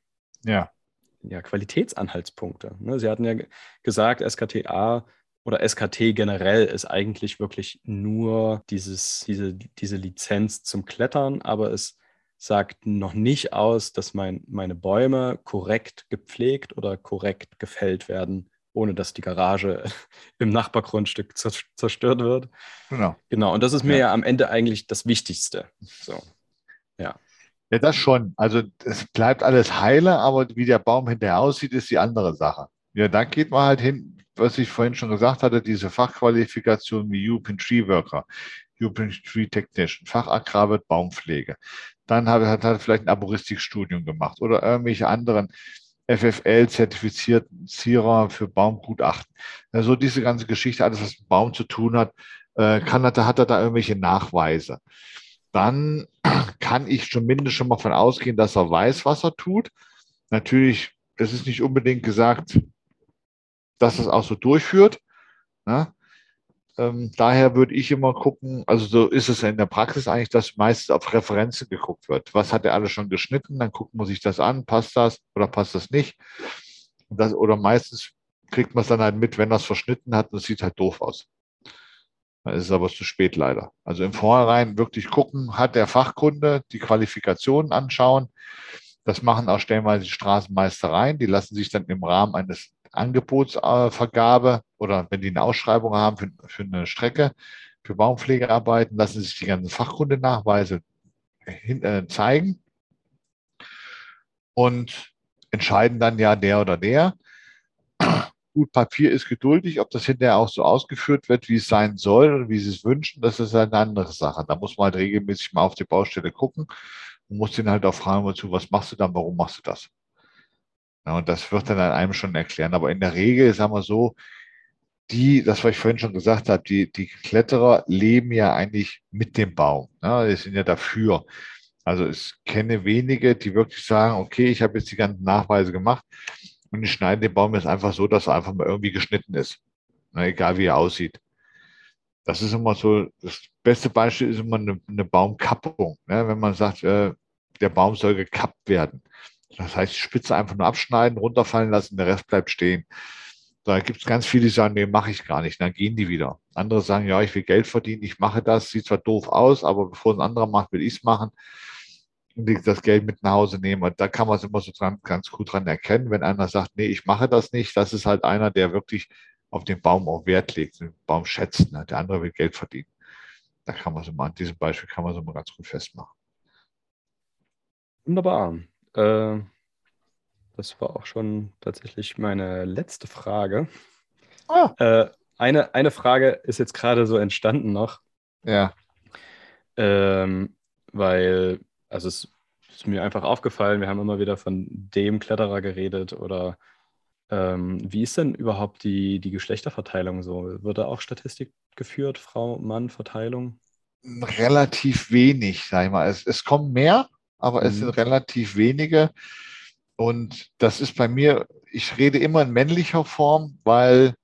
ja. Ja, Qualitätsanhaltspunkte? Ne? Sie hatten ja gesagt, SKTA oder SKT generell ist eigentlich wirklich nur dieses, diese, diese Lizenz zum Klettern, aber es sagt noch nicht aus, dass mein, meine Bäume korrekt gepflegt oder korrekt gefällt werden, ohne dass die Garage im Nachbargrundstück zerstört wird. Genau. Genau. Und das ist mir ja, ja am Ende eigentlich das Wichtigste. So. Ja. Ja, das schon. Also es bleibt alles heile, aber wie der Baum hinterher aussieht, ist die andere Sache. Ja, da geht man halt hin, was ich vorhin schon gesagt hatte, diese Fachqualifikation wie European Tree Worker, European Tree Technician, Fachagrar wird Baumpflege dann hat, er vielleicht ein Arboristikstudium gemacht oder irgendwelche anderen FFL-zertifizierten Zierer für Baumgutachten. Also diese ganze Geschichte, alles, was mit Baum zu tun hat, äh, kann er, hat er da irgendwelche Nachweise. Dann kann ich zumindest schon mal von ausgehen, dass er weiß, was er tut. Natürlich, es ist nicht unbedingt gesagt, dass er es auch so durchführt. Ne? Ähm, daher würde ich immer gucken, also so ist es in der Praxis eigentlich, dass meistens auf Referenzen geguckt wird. Was hat er alles schon geschnitten? Dann guckt man sich das an, passt das oder passt das nicht? Das, oder meistens kriegt man es dann halt mit, wenn er es verschnitten hat und es sieht halt doof aus. Dann ist es aber zu spät leider. Also im Vorhinein wirklich gucken, hat der Fachkunde die Qualifikationen anschauen. Das machen auch stellenweise die Straßenmeistereien. Die lassen sich dann im Rahmen eines Angebotsvergabe oder wenn die eine Ausschreibung haben für, für eine Strecke, für Baumpflegearbeiten, lassen sich die ganzen Fachkundenachweise hin, äh, zeigen und entscheiden dann ja der oder der. Gut, Papier ist geduldig, ob das hinterher auch so ausgeführt wird, wie es sein soll und wie sie es wünschen, das ist eine andere Sache. Da muss man halt regelmäßig mal auf die Baustelle gucken und muss den halt auch fragen, wozu, was machst du dann, warum machst du das? Ja, und das wird dann einem schon erklären. Aber in der Regel, sagen wir so, die, das, was ich vorhin schon gesagt habe, die, die Kletterer leben ja eigentlich mit dem Baum. Ne? Die sind ja dafür. Also ich kenne wenige, die wirklich sagen, okay, ich habe jetzt die ganzen Nachweise gemacht und ich schneide den Baum jetzt einfach so, dass er einfach mal irgendwie geschnitten ist. Na, egal wie er aussieht. Das ist immer so, das beste Beispiel ist immer eine, eine Baumkappung. Ne? Wenn man sagt, äh, der Baum soll gekappt werden. Das heißt, die Spitze einfach nur abschneiden, runterfallen lassen, der Rest bleibt stehen. Da gibt es ganz viele, die sagen, nee, mache ich gar nicht. Dann gehen die wieder. Andere sagen, ja, ich will Geld verdienen, ich mache das, sieht zwar doof aus, aber bevor ein anderer macht, will ich es machen das Geld mit nach Hause nehmen. Und da kann man es immer so dran, ganz gut dran erkennen, wenn einer sagt, nee, ich mache das nicht. Das ist halt einer, der wirklich auf den Baum auch Wert legt, den Baum schätzt. Ne? Der andere will Geld verdienen. Da kann man so mal, an diesem Beispiel kann man so mal ganz gut festmachen. Wunderbar. Äh, das war auch schon tatsächlich meine letzte Frage. Ah. Äh, eine, eine Frage ist jetzt gerade so entstanden noch. Ja. Ähm, weil also es ist mir einfach aufgefallen, wir haben immer wieder von dem Kletterer geredet oder ähm, wie ist denn überhaupt die, die Geschlechterverteilung so? Wird da auch Statistik geführt, Frau-Mann-Verteilung? Relativ wenig, sag ich mal. Es, es kommen mehr, aber mhm. es sind relativ wenige. Und das ist bei mir, ich rede immer in männlicher Form, weil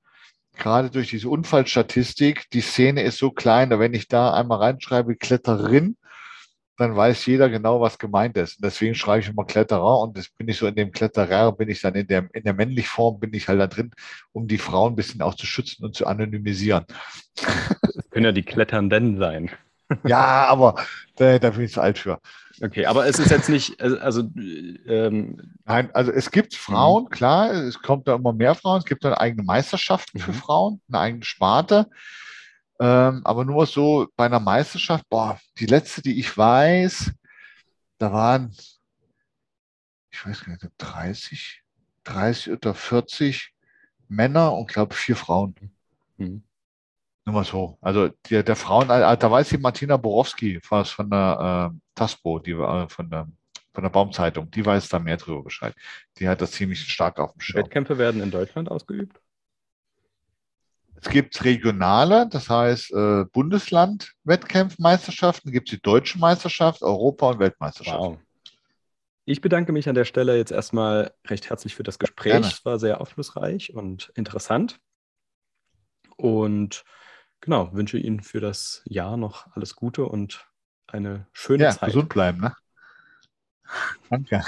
gerade durch diese Unfallstatistik, die Szene ist so klein, wenn ich da einmal reinschreibe, Kletterin, dann weiß jeder genau, was gemeint ist. Und deswegen schreibe ich immer Kletterer und das bin ich so in dem Kletterer, bin ich dann in der, in der männlichen Form, bin ich halt da drin, um die Frauen ein bisschen auch zu schützen und zu anonymisieren. Das können ja die Kletternden sein. Ja, aber da, da bin ich zu alt für. Okay, aber es ist jetzt nicht, also. Ähm, Nein, also es gibt Frauen, mhm. klar, es kommt da immer mehr Frauen, es gibt dann eigene Meisterschaften für mhm. Frauen, eine eigene Sparte. Ähm, aber nur so bei einer Meisterschaft, boah, die letzte, die ich weiß, da waren, ich weiß gar nicht, 30, 30 oder 40 Männer und glaube vier Frauen. Mhm. Nur mal so. Also der, der Frauen, äh, da weiß die Martina Borowski von, von der äh, TASPO, die äh, von der von der Baumzeitung, die weiß da mehr drüber Bescheid. Die hat das ziemlich stark auf dem Schirm. Wettkämpfe werden in Deutschland ausgeübt? Es gibt regionale, das heißt äh, Bundesland-Wettkampfmeisterschaften, gibt es die deutsche Meisterschaft, Europa- und Weltmeisterschaft. Wow. Ich bedanke mich an der Stelle jetzt erstmal recht herzlich für das Gespräch. Gerne. Es war sehr aufschlussreich und interessant. Und genau, wünsche Ihnen für das Jahr noch alles Gute und eine schöne ja, Zeit. Gesund bleiben, ne? Danke.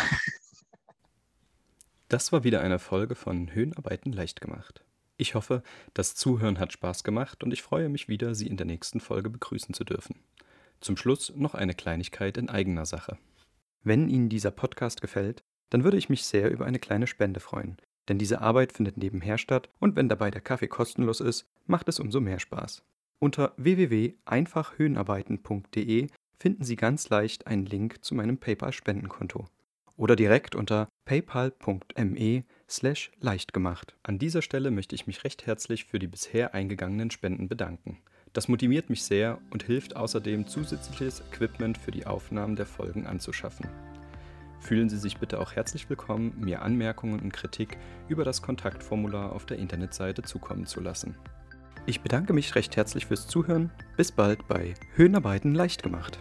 Das war wieder eine Folge von Höhenarbeiten leicht gemacht. Ich hoffe, das Zuhören hat Spaß gemacht und ich freue mich wieder, Sie in der nächsten Folge begrüßen zu dürfen. Zum Schluss noch eine Kleinigkeit in eigener Sache. Wenn Ihnen dieser Podcast gefällt, dann würde ich mich sehr über eine kleine Spende freuen, denn diese Arbeit findet nebenher statt und wenn dabei der Kaffee kostenlos ist, macht es umso mehr Spaß. Unter www.einfachhöhenarbeiten.de finden Sie ganz leicht einen Link zu meinem PayPal-Spendenkonto oder direkt unter paypal.me slash leichtgemacht. An dieser Stelle möchte ich mich recht herzlich für die bisher eingegangenen Spenden bedanken. Das motiviert mich sehr und hilft außerdem zusätzliches Equipment für die Aufnahmen der Folgen anzuschaffen. Fühlen Sie sich bitte auch herzlich willkommen, mir Anmerkungen und Kritik über das Kontaktformular auf der Internetseite zukommen zu lassen. Ich bedanke mich recht herzlich fürs Zuhören. Bis bald bei Höhenarbeiten leicht gemacht.